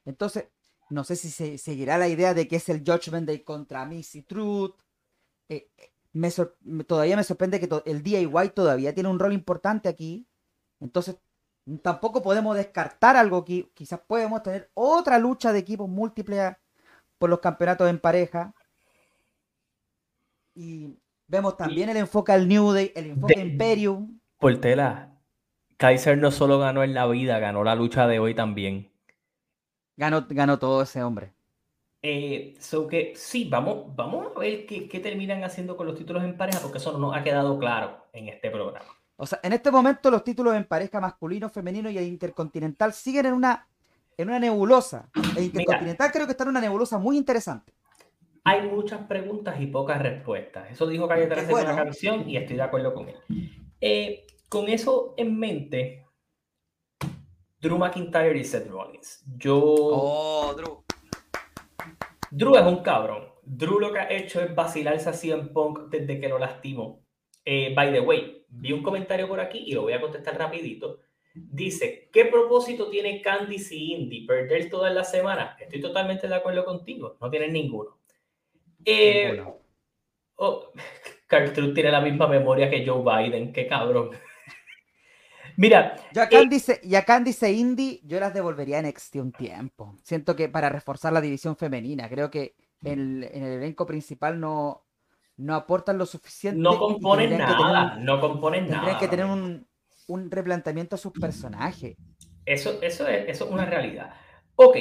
Entonces, no sé si se seguirá la idea de que es el Judgment Day contra Missy Truth. Eh, me todavía me sorprende que el DIY todavía tiene un rol importante aquí. Entonces, tampoco podemos descartar algo que quizás podemos tener otra lucha de equipos múltiples por los campeonatos en pareja. y vemos también el enfoque al New Day, el enfoque Imperium. Portela, Kaiser no solo ganó en la vida, ganó la lucha de hoy también. Ganó, ganó todo ese hombre. Eh, so que sí, vamos, vamos a ver qué, qué, terminan haciendo con los títulos en pareja, porque eso no nos ha quedado claro en este programa. O sea, en este momento los títulos en pareja masculino, femenino y el intercontinental siguen en una, en una nebulosa. El intercontinental creo que está en una nebulosa muy interesante. Hay muchas preguntas y pocas respuestas. Eso dijo Calle 13 en la canción y estoy de acuerdo con él. Eh, con eso en mente, Drew McIntyre y Seth Rollins. Yo. Oh, Drew. Drew es un cabrón. Drew lo que ha hecho es vacilarse así en Punk desde que lo lastimó. Eh, by the way, vi un comentario por aquí y lo voy a contestar rapidito. Dice, ¿qué propósito tiene Candice y Indy? ¿Perder toda la semana? Estoy totalmente de acuerdo contigo. No tienen ninguno. Eh, oh, Carl tiene la misma memoria que Joe Biden. Qué cabrón. Mira. Yo acá, eh, dice, y acá dice Indy, yo las devolvería en NXT un tiempo. Siento que para reforzar la división femenina, creo que en, el elenco principal no, no aportan lo suficiente. No componen nada, no componen nada. Tendrían que tener un, un, replanteamiento a sus personajes. Eso, eso, es, eso es una realidad. Ok,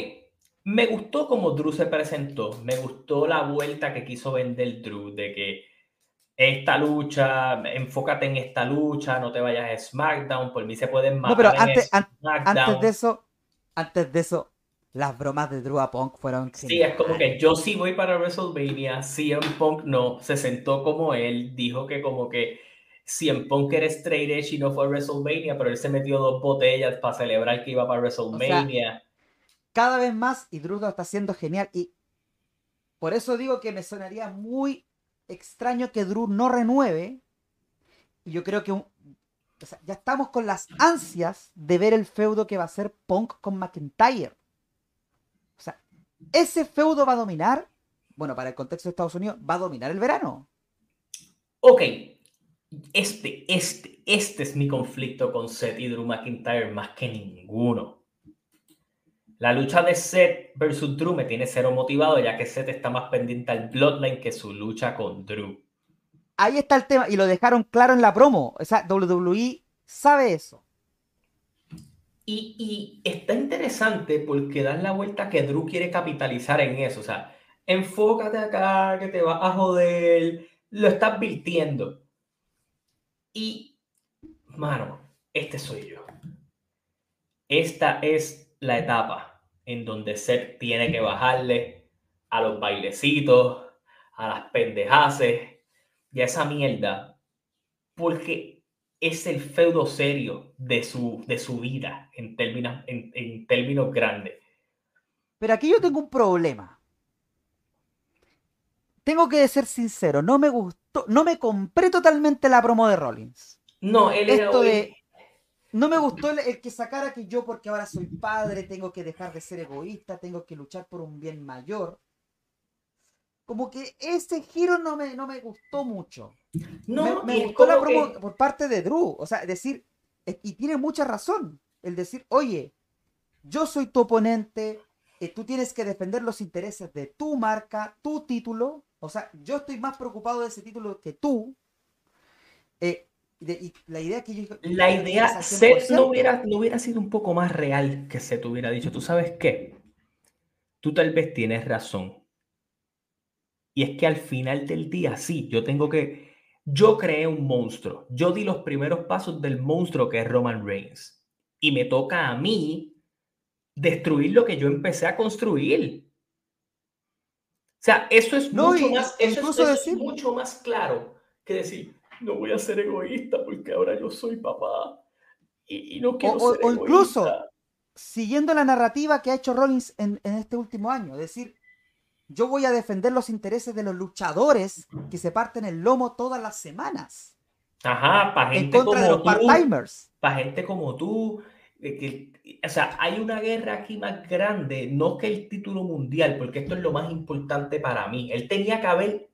me gustó como Drew se presentó, me gustó la vuelta que quiso vender Drew, de que esta lucha, enfócate en esta lucha, no te vayas a SmackDown, por mí se pueden matar. No, pero antes, antes de eso, antes de eso, las bromas de Drew a Punk fueron. Sí, es como que yo sí voy para WrestleMania, CM Punk no, se sentó como él, dijo que como que CM Punk era straight edge y no fue a WrestleMania, pero él se metió dos botellas para celebrar que iba para WrestleMania. cada vez más, y Drew lo está haciendo genial, y por eso digo que me sonaría muy extraño que Drew no renueve. Y yo creo que ya estamos con las ansias de ver el feudo que va a ser Punk con McIntyre. O sea, ese feudo va a dominar, bueno, para el contexto de Estados Unidos, va a dominar el verano. Ok, este, este, este es mi conflicto con Seth y Drew McIntyre más que ninguno. La lucha de Seth versus Drew me tiene cero motivado, ya que Seth está más pendiente al Bloodline que su lucha con Drew. Ahí está el tema, y lo dejaron claro en la promo. O sea, WWE sabe eso. Y, y está interesante porque dan la vuelta que Drew quiere capitalizar en eso. O sea, enfócate acá, que te vas a joder. Lo está advirtiendo. Y, mano, este soy yo. Esta es la etapa en donde Seth tiene que bajarle a los bailecitos, a las pendejaces y a esa mierda, porque es el feudo serio de su, de su vida en términos, en, términos grandes. Pero aquí yo tengo un problema. Tengo que ser sincero, no me gustó, no me compré totalmente la promo de Rollins. No, él Esto de no me gustó el, que sacara que yo, porque ahora soy padre, tengo que dejar de ser egoísta, tengo que luchar por un bien mayor. Como que ese giro no me, no me gustó mucho. No, me, gustó la promo por parte de Drew. O sea, decir, y tiene mucha razón, el decir, oye, yo soy tu oponente, eh, tú tienes que defender los intereses de tu marca, tu título. O sea, yo estoy más preocupado de ese título que tú. Eh, la idea que yo, La idea, Seth no hubiera, no hubiera sido un poco más real que Seth hubiera dicho, ¿tú sabes qué? Tú tal vez tienes razón. Y es que al final del día, sí, yo tengo que... Yo creé un monstruo. Yo di los primeros pasos del monstruo que es Roman Reigns. Y me toca a mí destruir lo que yo empecé a construir. O sea, eso es, mucho, más, eso es mucho más claro que decir, no voy a ser egoísta porque ahora yo soy papá y, no quiero o, ser o incluso siguiendo la narrativa que ha hecho Rollins en, este último año, es decir, yo voy a defender los intereses de los luchadores que se parten el lomo todas las semanas. Ajá, para gente como tú, Para gente como tú. Que, o sea, hay una guerra aquí más grande, no que el título mundial, porque esto es lo más importante para mí. Él tenía que haber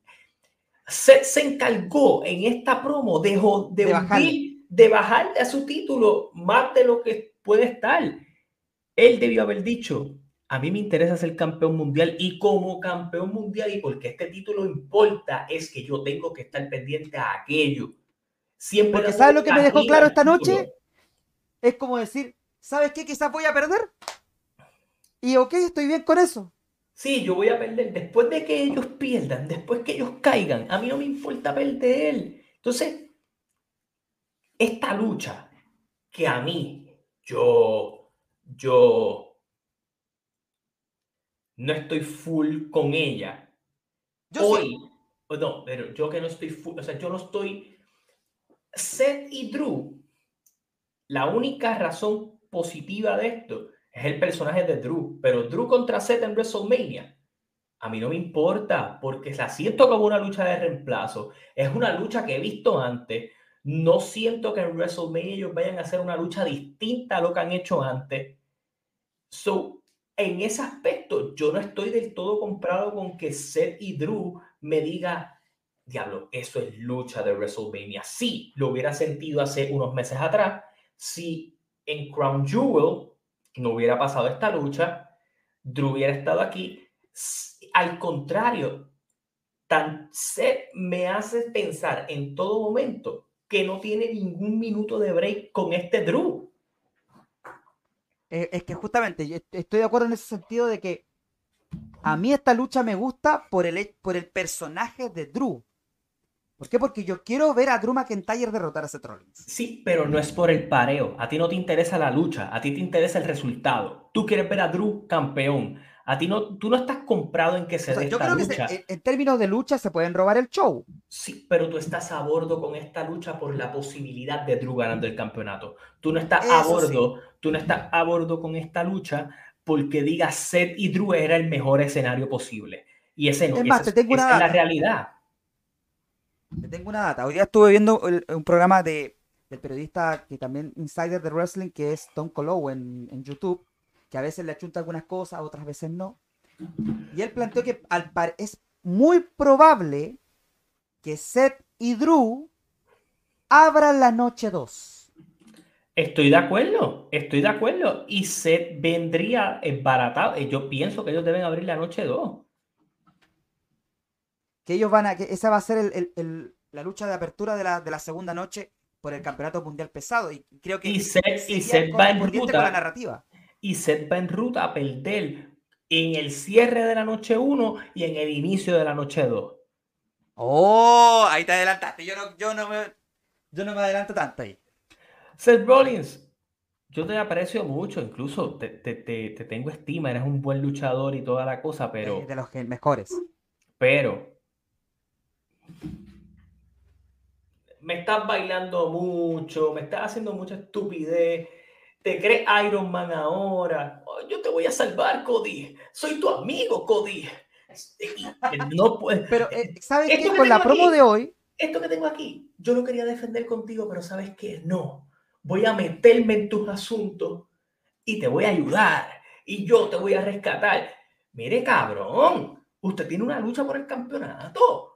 se, se encargó en esta promo de, de, bajar. de bajar a su título más de lo que puede estar. Él debió haber dicho, A mí me interesa ser campeón mundial y como campeón mundial y porque este título importa es que yo tengo que estar pendiente a aquello. Siempre porque ¿sabes lo que me dejó claro esta noche? Es como decir, ¿sabes qué? Quizás voy a perder. Y ok, estoy bien con eso. Sí, yo voy a perder. Después de que ellos pierdan, después que ellos caigan, a mí no me importa perder. Entonces, esta lucha que a mí, yo, yo no estoy full con ella. Yo Hoy, no, pero yo que no estoy full, o sea, yo no estoy. Seth y Drew, la única razón positiva de esto es el personaje de Drew, pero Drew contra Seth en WrestleMania. A mí no me importa porque la siento como una lucha de reemplazo. Es una lucha que he visto antes. No siento que en WrestleMania ellos vayan a hacer una lucha distinta a lo que han hecho antes. So, en ese aspecto, yo no estoy del todo comprado con que Seth y Drew me diga, diablo, eso es lucha de WrestleMania. Sí, lo hubiera sentido hace unos meses atrás. Si en Crown Jewel no hubiera pasado esta lucha, Drew hubiera estado aquí. Al contrario, tan Seth me hace pensar en todo momento que no tiene ningún minuto de break con este Drew. Eh, es que justamente estoy de acuerdo en ese sentido de que a mí esta lucha me gusta por el, por el personaje de Drew. ¿Por qué? Porque yo quiero ver a Drew McIntyre derrotar a Seth Rollins. Sí, pero no es por el pareo. A ti no te interesa la lucha, a ti te interesa el resultado. Tú quieres ver a Drew campeón. A ti no, tú no estás comprado en que se dé Yo creo que en términos de lucha se pueden robar el show. Sí, pero tú estás a bordo con esta lucha por la posibilidad de Drew ganando el campeonato. Tú no estás a bordo, tú no estás a bordo con esta lucha porque diga Seth y Drew era el mejor escenario posible. Y ese no, es, es la realidad. Te tengo una data. Hoy día estuve viendo un programa de, del periodista que también insider de wrestling, que es Tom Colow en, YouTube, que a veces le achunta algunas cosas, otras veces no. Y él planteó que es muy probable que Seth y Drew abran la noche 2. Estoy de acuerdo, estoy de acuerdo. Y Seth vendría baratado. Yo pienso que ellos deben abrir la noche 2 que ellos van a, que esa va a ser la lucha de apertura de la, segunda noche por el campeonato mundial pesado. Y creo que y Seth, va en ruta. la narrativa. Y Seth va en ruta a perder en el cierre de la noche 1 y en el inicio de la noche 2. Oh, ahí te adelantaste. Yo no, yo no me, yo no me adelanto tanto ahí. Seth Rollins, yo te aprecio mucho, incluso te, te, tengo estima, eres un buen luchador y toda la cosa, pero. De los mejores. Pero me estás bailando mucho, me estás haciendo mucha estupidez, te crees Iron Man ahora, oh, yo te voy a salvar, Cody, soy tu amigo, Cody. No Pero, eh, ¿sabes qué? Con la promo de hoy. Esto que tengo aquí, yo lo quería defender contigo, pero ¿sabes qué? No. Voy a meterme en tus asuntos y te voy a ayudar y yo te voy a rescatar. Mire, cabrón, usted tiene una lucha por el campeonato.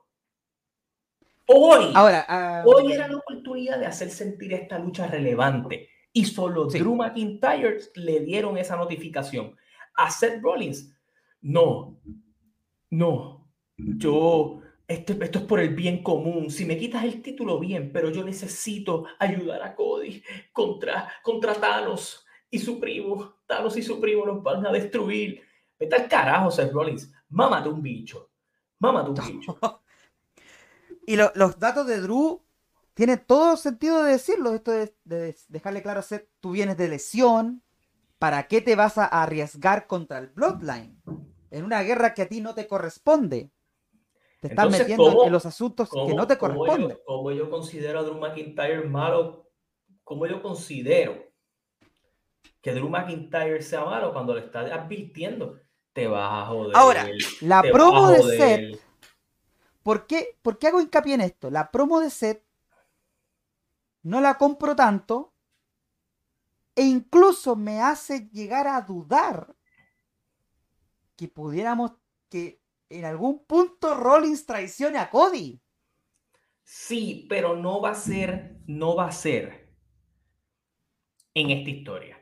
Hoy, Ahora, ah, hoy era la oportunidad de hacer sentir esta lucha relevante. Y solo Drew McIntyre le dieron esa notificación. A Seth Rollins, no, no, yo, esto, esto es por el bien común. Si me quitas el título, bien, pero yo necesito ayudar a Cody contra, contra Thanos y su primo. Thanos y su primo nos van a destruir. Vete al carajo, Seth Rollins. Mámate un bicho. Mámate un bicho. Y los datos de Drew tienen todo sentido de decirlo. Esto de, de dejarle claro a Seth, tú vienes de lesión. ¿Para qué te vas a arriesgar contra el Bloodline? En una guerra que a ti no te corresponde. Te estás metiendo en los asuntos que no te corresponden. Como yo, considero a Drew McIntyre malo, como yo considero que Drew McIntyre sea malo cuando le está advirtiendo, te vas a joder. Ahora, la promo de Seth ¿Por qué, hago hincapié en esto? La promo de set no la compro tanto e incluso me hace llegar a dudar que pudiéramos que en algún punto Rollins traicione a Cody. Sí, pero no va a ser, no va a ser en esta historia.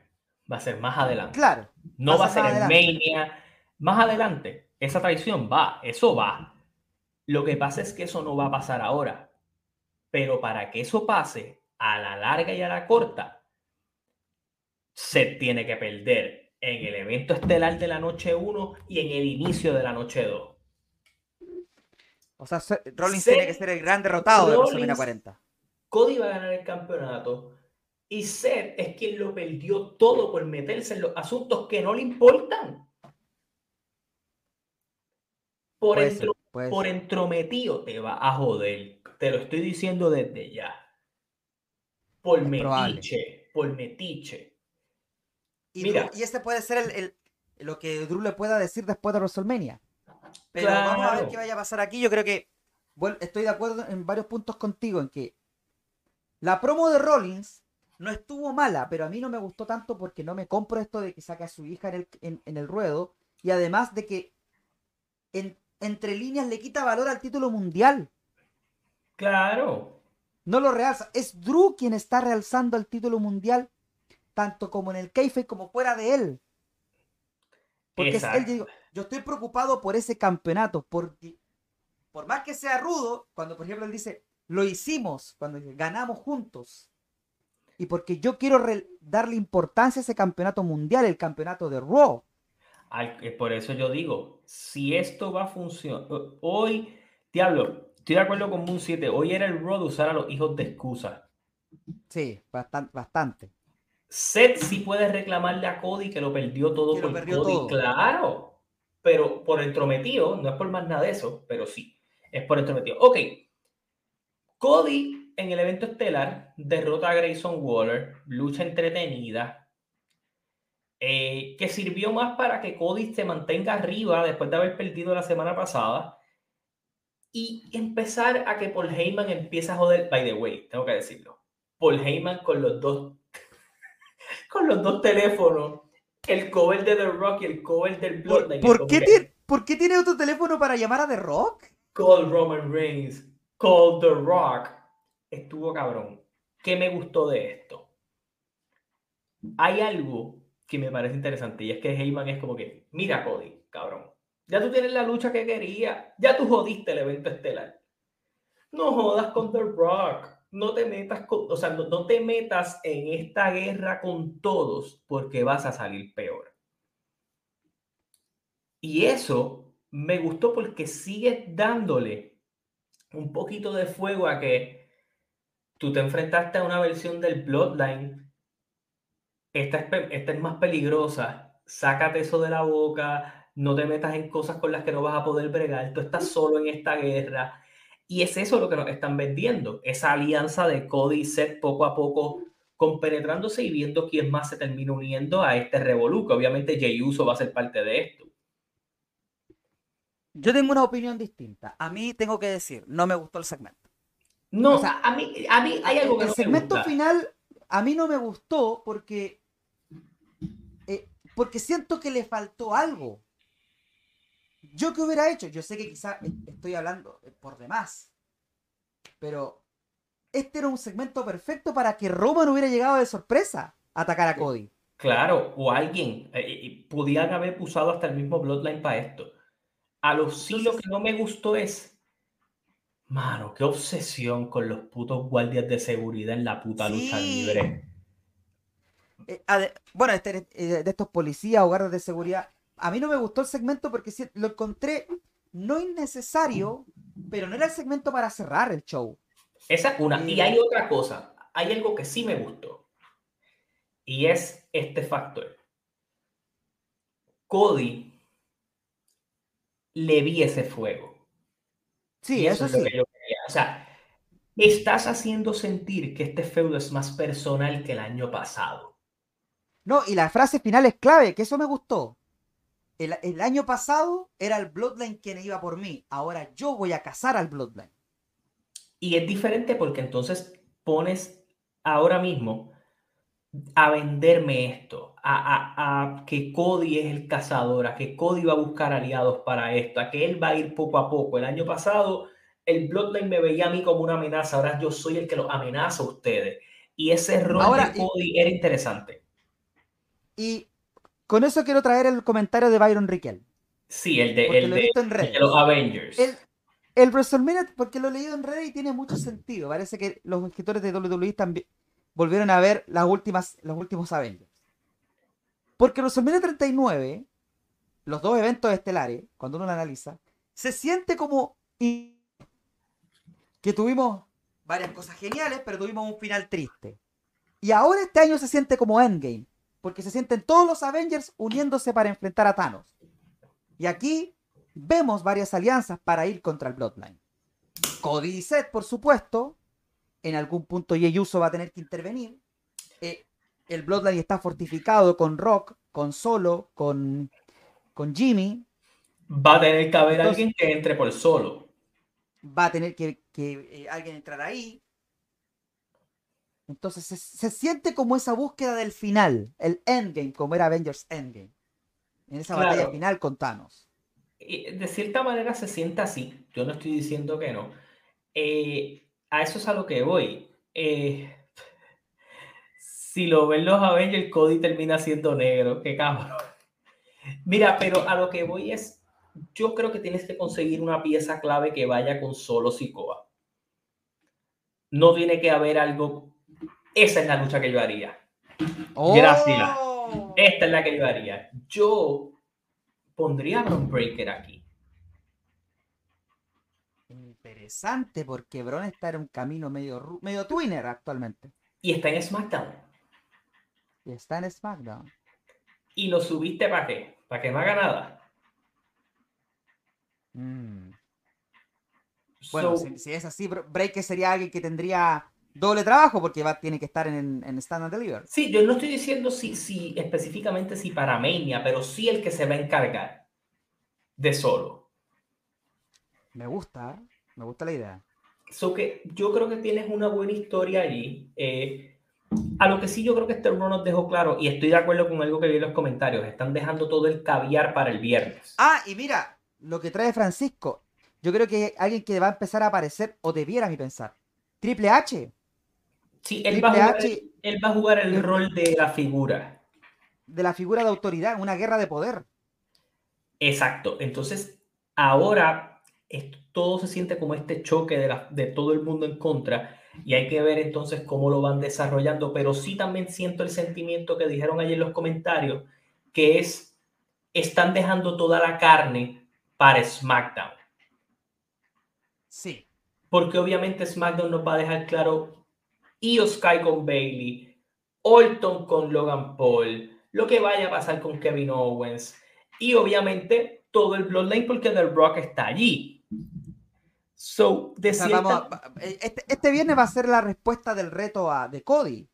Va a ser más adelante. Claro. No va a ser en Mania. Más adelante, esa traición va, eso va. Lo que pasa es que eso no va a pasar ahora. Pero para que eso pase, a la larga y a la corta, se tiene que perder en el evento estelar de la noche 1 y en el inicio de la noche 2. O sea, Rollins tiene que ser el gran derrotado de WrestleMania 40. Cody va a ganar el campeonato y Seth es quien lo perdió todo por meterse en los asuntos que no le importan. Por, por entrometido te va a joder. Te lo estoy diciendo desde ya. Por metiche. Por metiche. Y, Mira, y este puede ser el, lo que Drew le pueda decir después de WrestleMania. Pero vamos a ver qué vaya a pasar aquí. Yo creo que bueno, estoy de acuerdo en varios puntos contigo en que la promo de Rollins no estuvo mala, pero a mí no me gustó tanto porque no me compro esto de que saque a su hija en el, ruedo y además de que entre líneas le quita valor al título mundial. Claro. No lo realza. Es Drew quien está realzando el título mundial, tanto como en el keife como fuera de él. Porque es él, yo, digo, yo estoy preocupado por ese campeonato, porque por más que sea rudo, cuando por ejemplo él dice, lo hicimos, cuando ganamos juntos, y porque yo quiero darle importancia a ese campeonato mundial, el campeonato de Raw. Eh, por eso yo digo, si esto va a funcionar, hoy, diablo, estoy de acuerdo con Moon 7, hoy era el de usar a los hijos de excusa. Sí, bastante. bastante. Seth sí puede reclamarle a Cody que lo perdió todo por Cody, claro, pero por entrometido, no es por más nada de eso, pero sí, es por entrometido. Ok, Cody en el evento estelar derrota a Grayson Waller, lucha entretenida, eh, que sirvió más para que Cody se mantenga arriba después de haber perdido la semana pasada y empezar a que Paul Heyman empiece a joder, by the way, tengo que decirlo, Paul Heyman con los dos, con los dos teléfonos, el cover de The Rock y el cover del Bloodline. ¿Por, qué, tiene, ¿Por qué tiene otro teléfono para llamar a The Rock? Call Roman Reigns, call The Rock estuvo cabrón. ¿Qué me gustó de esto? Hay algo que me parece interesante y es que Heyman es como que, mira Cody, cabrón, ya tú tienes la lucha que quería, ya tú jodiste el evento estelar. No jodas con The Rock, no te metas con, o sea, no, no te metas en esta guerra con todos porque vas a salir peor. Y eso me gustó porque sigues dándole un poquito de fuego a que tú te enfrentaste a una versión del Bloodline. Esta es, esta es más peligrosa. Sácate eso de la boca. No te metas en cosas con las que no vas a poder bregar. Tú estás solo en esta guerra. Y es eso lo que nos están vendiendo. Esa alianza de Cody y Seth poco a poco compenetrándose y viendo quién más se termina uniendo a este revolú, obviamente Jey Uso va a ser parte de esto. Yo tengo una opinión distinta. A mí tengo que decir, no me gustó el segmento. No, o sea, a mí, a mí hay algo que El segmento final a mí no me gustó porque, eh, porque siento que le faltó algo. ¿Yo qué hubiera hecho? Yo sé que quizá estoy hablando por demás, pero este era un segmento perfecto para que Roman hubiera llegado de sorpresa a atacar a Cody. Claro, o alguien. Eh, podían haber usado hasta el mismo Bloodline para esto. A lo sí lo que no me gustó es Mano, qué obsesión con los putos guardias de seguridad en la puta lucha libre. Eh, bueno, este, eh, de estos policías o guardias de seguridad, a mí no me gustó el segmento porque lo encontré no innecesario, pero no era el segmento para cerrar el show. Esa es una. Y hay otra cosa, hay algo que sí me gustó. Y es este factor. Cody le vi ese fuego. Sí, eso, sí. O sea, estás haciendo sentir que este feudo es más personal que el año pasado. No, y la frase final es clave, que eso me gustó. El, año pasado era el Bloodline quien iba por mí. Ahora yo voy a cazar al Bloodline. Y es diferente porque entonces pones ahora mismo a venderme esto, a, a, que Cody es el cazador, a que Cody va a buscar aliados para esto, a que él va a ir poco a poco. El año pasado el Bloodline me veía a mí como una amenaza, ahora yo soy el que los amenaza a ustedes. Y ese rol de Cody era interesante. Y con eso quiero traer el comentario de Byron Riquel. Sí, el de, el de, los Avengers. El, el WrestleMania, porque lo he leído en redes y tiene mucho sentido. Parece que los escritores de WWE también volvieron a ver las últimas, los últimos Avengers. Porque WrestleMania 39, los dos eventos estelares, cuando uno lo analiza, se siente como que tuvimos varias cosas geniales, pero tuvimos un final triste. Y ahora este año se siente como Endgame, porque se sienten todos los Avengers uniéndose para enfrentar a Thanos. Y aquí vemos varias alianzas para ir contra el Bloodline. Cody y Seth, por supuesto. En algún punto Jey Uso va a tener que intervenir. Eh, el Bloodline está fortificado con Rock, con Solo, con, con Jimmy. Va a tener que haber alguien que entre por Solo. Va a tener que, eh, alguien entrar ahí. Entonces se, siente como esa búsqueda del final, el endgame, como era Avengers Endgame. En esa batalla final con Thanos. De cierta manera se siente así. Yo no estoy diciendo que no. Eh, a eso es a lo que voy. Eh, si lo ven los Avengers, Cody termina siendo negro. Qué cabrón. Mira, pero a lo que voy es, yo creo que tienes que conseguir una pieza clave que vaya con solo Sikoa. No tiene que haber algo. Esa es la lucha que yo haría. Gracias. Oh. Esta es la que yo haría. Yo pondría a Bron Breaker aquí. Interesante, porque Bron está en un camino medio, medio twinner actualmente. Y está en SmackDown. Y está en SmackDown. ¿Y lo subiste para qué? ¿Para que no haga nada? Mm. Bueno, si, es así, Breaker sería alguien que tendría doble trabajo porque va, tiene que estar en, en Stand Deliver. Sí, yo no estoy diciendo si, si específicamente si para Mania, pero sí el que se va a encargar de solo. Me gusta, me gusta la idea. So que yo creo que tienes una buena historia allí. Eh, a lo que sí yo creo que este uno nos dejó claro, y estoy de acuerdo con algo que vi en los comentarios, están dejando todo el caviar para el viernes. Ah, y mira, lo que trae Francisco, yo creo que alguien que va a empezar a aparecer, o debiera mi pensar, Triple H. Sí, él, va a, jugar, él va a jugar el rol de la figura. De la figura de autoridad, una guerra de poder. Exacto. Entonces, ahora todo se siente como este choque de, de todo el mundo en contra y hay que ver entonces cómo lo van desarrollando, pero sí también siento el sentimiento que dijeron ayer en los comentarios, que es, están dejando toda la carne para SmackDown. Sí. Porque obviamente SmackDown nos va a dejar claro Io Sky con Bailey, Orton con Logan Paul, lo que vaya a pasar con Kevin Owens y obviamente todo el Bloodline porque The Rock está allí. So, de eh, este, este, viernes va a ser la respuesta del reto a, de Cody.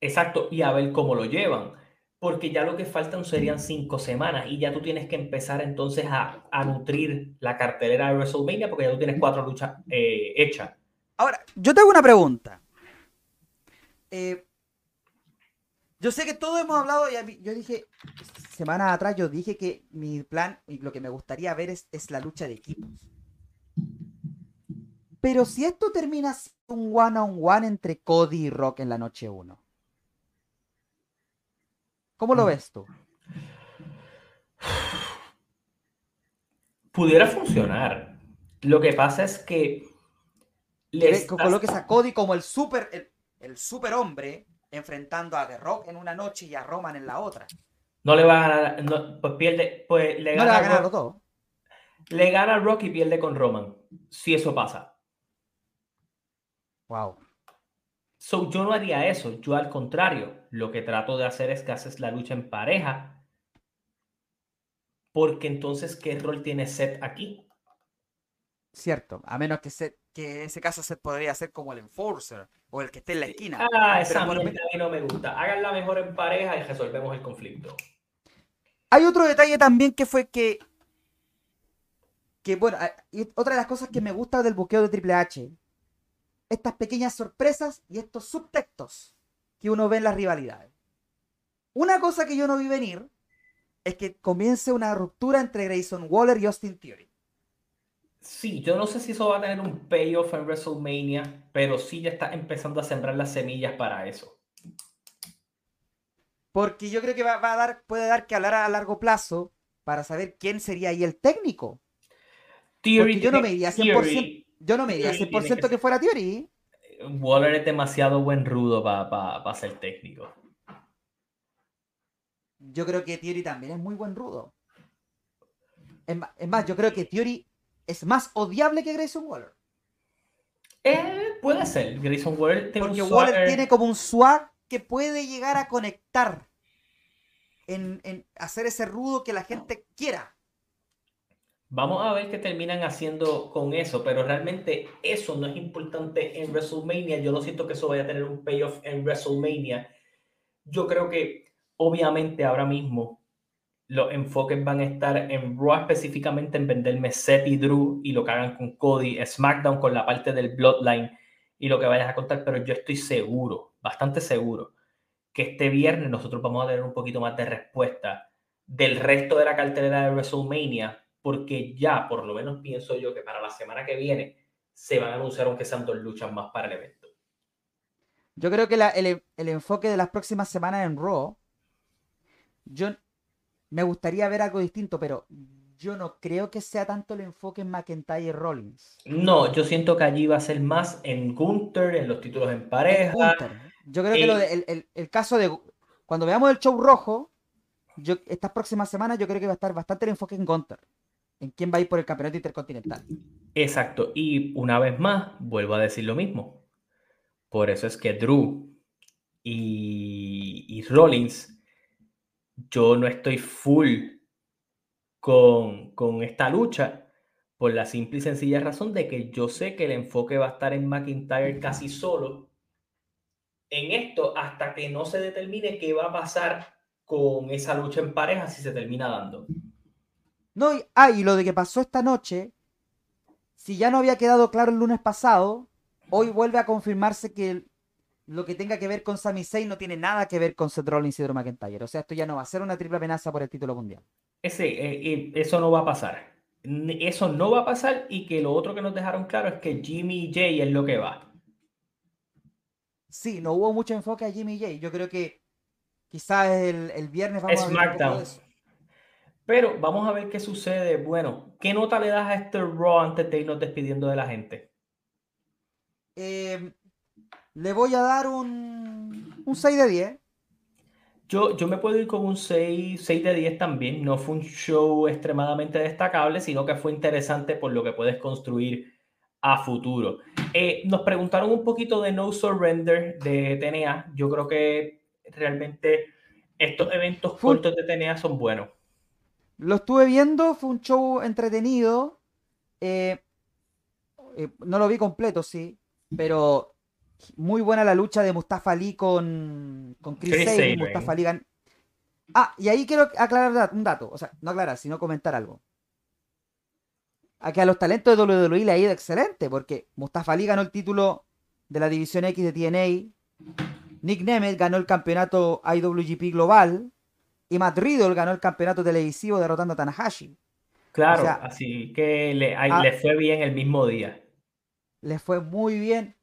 Exacto, y a ver cómo lo llevan. Porque ya lo que faltan serían cinco semanas y ya tú tienes que empezar entonces a, a nutrir la cartelera de WrestleMania porque ya tú tienes cuatro luchas eh, hechas. Ahora, yo tengo una pregunta. Eh, yo sé que todos hemos hablado, y yo dije, semanas atrás yo dije que mi plan y lo que me gustaría ver es, es la lucha de equipos. Pero si esto termina siendo un one-on-one entre Cody y Rock en la noche 1, ¿cómo lo mm. ves tú? Pudiera funcionar. Lo que pasa es que. Le Coloques a Cody como el super, el, el super hombre enfrentando a The Rock en una noche y a Roman en la otra. No le va a ganar, pues pierde, pues le gana. No le va a ganar todo. Le gana Rock y pierde con Roman. Si eso pasa. Wow. So, yo no haría eso. Yo al contrario, lo que trato de hacer es que haces la lucha en pareja. Porque entonces, ¿qué rol tiene Seth aquí? Cierto, a menos que, Seth, que en ese caso Seth podría ser como el enforcer o el que esté en la esquina. Ah, esa a mí no me gusta. Háganla mejor en pareja y resolvemos el conflicto. Hay otro detalle también que fue que. Que bueno, otra de las cosas que me gusta del buqueo de Triple H. Estas pequeñas sorpresas y estos subtextos que uno ve en las rivalidades. Una cosa que yo no vi venir es que comience una ruptura entre Grayson Waller y Austin Theory. Sí, yo no sé si eso va a tener un payoff en WrestleMania, pero sí ya está empezando a sembrar las semillas para eso. Porque yo creo que va, a dar, puede dar que hablar a largo plazo para saber quién sería ahí el técnico. Yo no me diría 100%, yo no me diría 100% que, fuera Theory. Waller es demasiado buen rudo para ser técnico. Yo creo que Theory también es muy buen rudo. Es más, yo creo que Theory es más odiable que Grayson Waller. Eh, puede ser. Grayson Waller tiene Porque Waller tiene como un swag que puede llegar a conectar en, hacer ese rudo que la gente quiera. Vamos a ver qué terminan haciendo con eso, pero realmente eso no es importante en WrestleMania. Yo no siento que eso vaya a tener un payoff en WrestleMania. Yo creo que obviamente ahora mismo los enfoques van a estar en Raw específicamente en venderme Seth y Drew y lo que hagan con Cody, SmackDown con la parte del Bloodline y lo que vayas a contar, pero yo estoy seguro, bastante seguro, que este viernes nosotros vamos a tener un poquito más de respuesta del resto de la cartelera de WrestleMania, porque ya, por lo menos pienso yo, que para la semana que viene se van a anunciar aunque sean dos luchas más para el evento. Yo creo que el, el, enfoque de las próximas semanas en Raw, yo me gustaría ver algo distinto, pero yo no creo que sea tanto el enfoque en McIntyre y Rollins. No, yo siento que allí va a ser más en Gunther, en los títulos en pareja. Yo creo que lo de, el, caso de cuando veamos el show rojo, yo, estas próximas semanas yo creo que va a estar bastante el enfoque en Gunther, en quién va a ir por el campeonato intercontinental. Exacto, y una vez más, vuelvo a decir lo mismo. Por eso es que Drew y, y Rollins, yo no estoy full con, con esta lucha por la simple y sencilla razón de que yo sé que el enfoque va a estar en McIntyre casi solo en esto hasta que no se determine qué va a pasar con esa lucha en pareja si se termina dando. No, y, ah, y lo de que pasó esta noche, si ya no había quedado claro el lunes pasado, hoy vuelve a confirmarse que lo que tenga que ver con Sami Zayn no tiene nada que ver con Seth Rollins y Drew McIntyre. O sea, esto ya no va a ser una triple amenaza por el título mundial. Ese, eh, eso no va a pasar. Eso no va a pasar y que lo otro que nos dejaron claro es que Jimmy J es lo que va. Sí, no hubo mucho enfoque a Jimmy J. Yo creo que quizás el, el viernes vamos a ver Pero vamos a ver qué sucede. Bueno, ¿qué nota le das a este Raw antes de irnos despidiendo de la gente? Eh, le voy a dar un, un 6 de 10. Yo, yo me puedo ir con un 6, 6 de 10 también. No fue un show extremadamente destacable, sino que fue interesante por lo que puedes construir a futuro. Eh, nos preguntaron un poquito de No Surrender de TNA. Yo creo que realmente estos eventos cortos de TNA son buenos. Lo estuve viendo, fue un show entretenido. Eh, eh, no lo vi completo, sí, pero muy buena la lucha de Mustafa Ali con, con Chris, Chris Mustafa Ah, y ahí quiero aclarar un dato. O sea, no aclarar, sino comentar algo. A que a los talentos de WWE le ha ido excelente, porque Mustafa Ali ganó el título de la División X de TNA. Nick Nemeth ganó el campeonato IWGP Global. Y Matt Riddle ganó el campeonato televisivo derrotando a Tanahashi. Claro, así que le, le fue bien el mismo día. Le fue muy bien.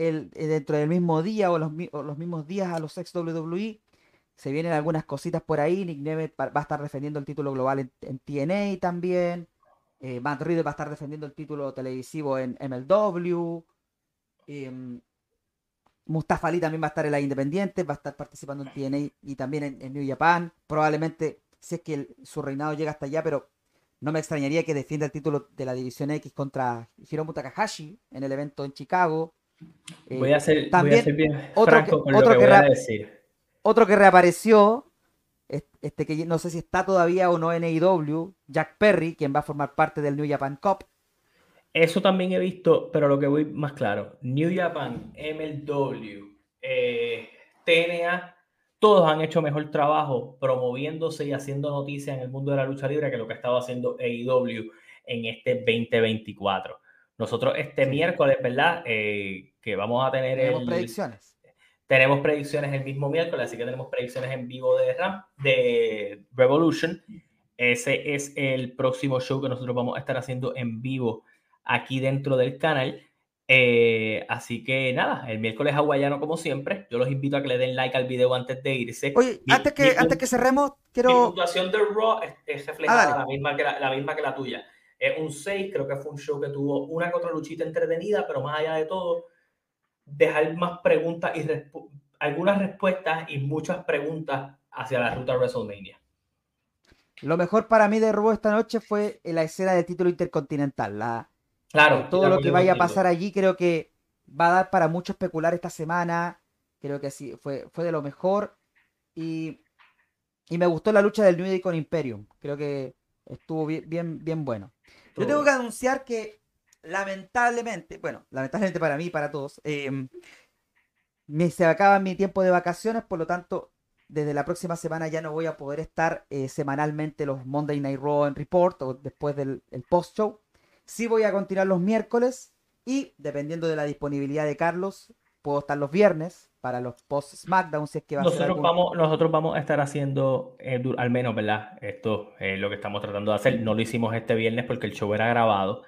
Eh, dentro del mismo día o los, mismos días a los ex WWE. Se vienen algunas cositas por ahí. Nick Nemeth va a estar defendiendo el título global en, TNA también. Eh, Matt Riddle va a estar defendiendo el título televisivo en MLW. Em, Mustafa Ali también va a estar en la Independiente, va a estar participando en TNA y también en, New Japan. Probablemente, si es que su reinado llega hasta allá, pero no me extrañaría que defienda el título de la División X contra Hiromu Takahashi en el evento en Chicago. Eh, voy, a ser, también, bien otro que, otro que, decir. Otro que reapareció, este que no sé si está todavía o no en AEW, Jack Perry, quien va a formar parte del New Japan Cup. Eso también he visto, pero lo que voy más claro, New Japan, MLW, eh, TNA, todos han hecho mejor trabajo promoviéndose y haciendo noticias en el mundo de la lucha libre que lo que estaba haciendo AEW en este 2024. Nosotros este miércoles, ¿verdad? Eh, que vamos a tener... Tenemos predicciones. Tenemos predicciones el mismo miércoles, así que tenemos predicciones en vivo de RAM, de Revolution. Ese es el próximo show que nosotros vamos a estar haciendo en vivo aquí dentro del canal. Eh, así que nada, el miércoles hawaiano como siempre. Yo los invito a que le den like al video antes de irse. Oye, antes, que, antes que cerremos, quiero... Mi puntuación de Raw es, reflejada ah, la, misma que la, misma que la tuya. Es un 6, creo que fue un show que tuvo una que otra luchita entretenida, pero más allá de todo, dejar más preguntas y algunas respuestas y muchas preguntas hacia la ruta WrestleMania. Lo mejor para mí de Raw esta noche fue la escena del título intercontinental. La, claro. Todo lo que vaya a pasar allí creo que va a dar para mucho especular esta semana. Creo que sí, fue, fue de lo mejor. Y, y me gustó la lucha del New Day con Imperium. Creo que estuvo bien, bien, bien bueno. Yo tengo que anunciar que lamentablemente, bueno, lamentablemente para mí y para todos, em, me, se acaba mi tiempo de vacaciones, por lo tanto, desde la próxima semana ya no voy a poder estar eh, semanalmente los Monday Night Raw en Report o después del post-show. Sí voy a continuar los miércoles y, dependiendo de la disponibilidad de Carlos, puedo estar los viernes para los post SmackDown si es que va nosotros a ser vamos Nosotros vamos a estar haciendo, eh, al menos, ¿verdad? Esto es lo que estamos tratando de hacer. No lo hicimos este viernes porque el show era grabado,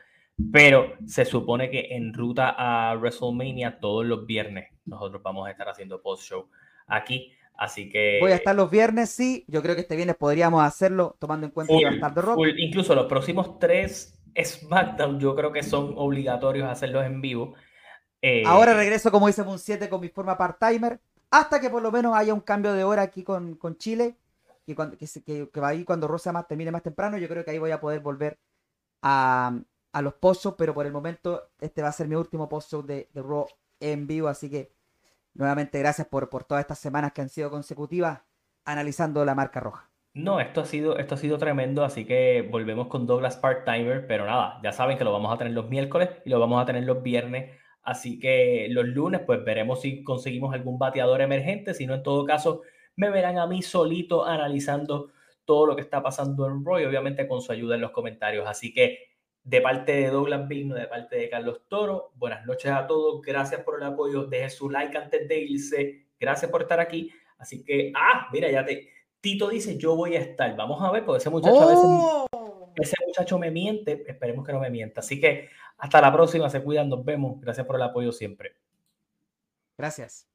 pero se supone que en ruta a WrestleMania todos los viernes nosotros vamos a estar haciendo post-show aquí. Así que. Voy a estar los viernes, sí. Yo creo que este viernes podríamos hacerlo, tomando en cuenta que va a estar de rock. Incluso los próximos tres SmackDown, yo creo que son obligatorios hacerlos en vivo. Eh, Ahora regreso, como dice un 7, con mi forma part-timer. Hasta que por lo menos haya un cambio de hora aquí con, Chile. Y cuando, que, que, va ahí cuando Rosa más termine más temprano. Yo creo que ahí voy a poder volver a, a los post Pero por el momento, este va a ser mi último post-show de, de Raw en vivo. Así que nuevamente gracias por, por todas estas semanas que han sido consecutivas analizando la marca roja. No, esto ha sido, esto ha sido tremendo, así que volvemos con Douglas Part-Timer, pero nada, ya saben que lo vamos a tener los miércoles y lo vamos a tener los viernes Así que los lunes, pues veremos si conseguimos algún bateador emergente. Si no, en todo caso, me verán a mí solito analizando todo lo que está pasando en Roy, obviamente con su ayuda en los comentarios. Así que de parte de Douglas Vigno, de parte de Carlos Toro, buenas noches a todos. Gracias por el apoyo. Deje su like antes de irse. Gracias por estar aquí. Así que, ah, mira, ya te. Tito dice: Yo voy a estar. Vamos a ver, porque ese muchacho a veces. Ese muchacho me miente. Esperemos que no me mienta. Así que hasta la próxima, se cuidan, nos vemos. Gracias por el apoyo siempre. Gracias.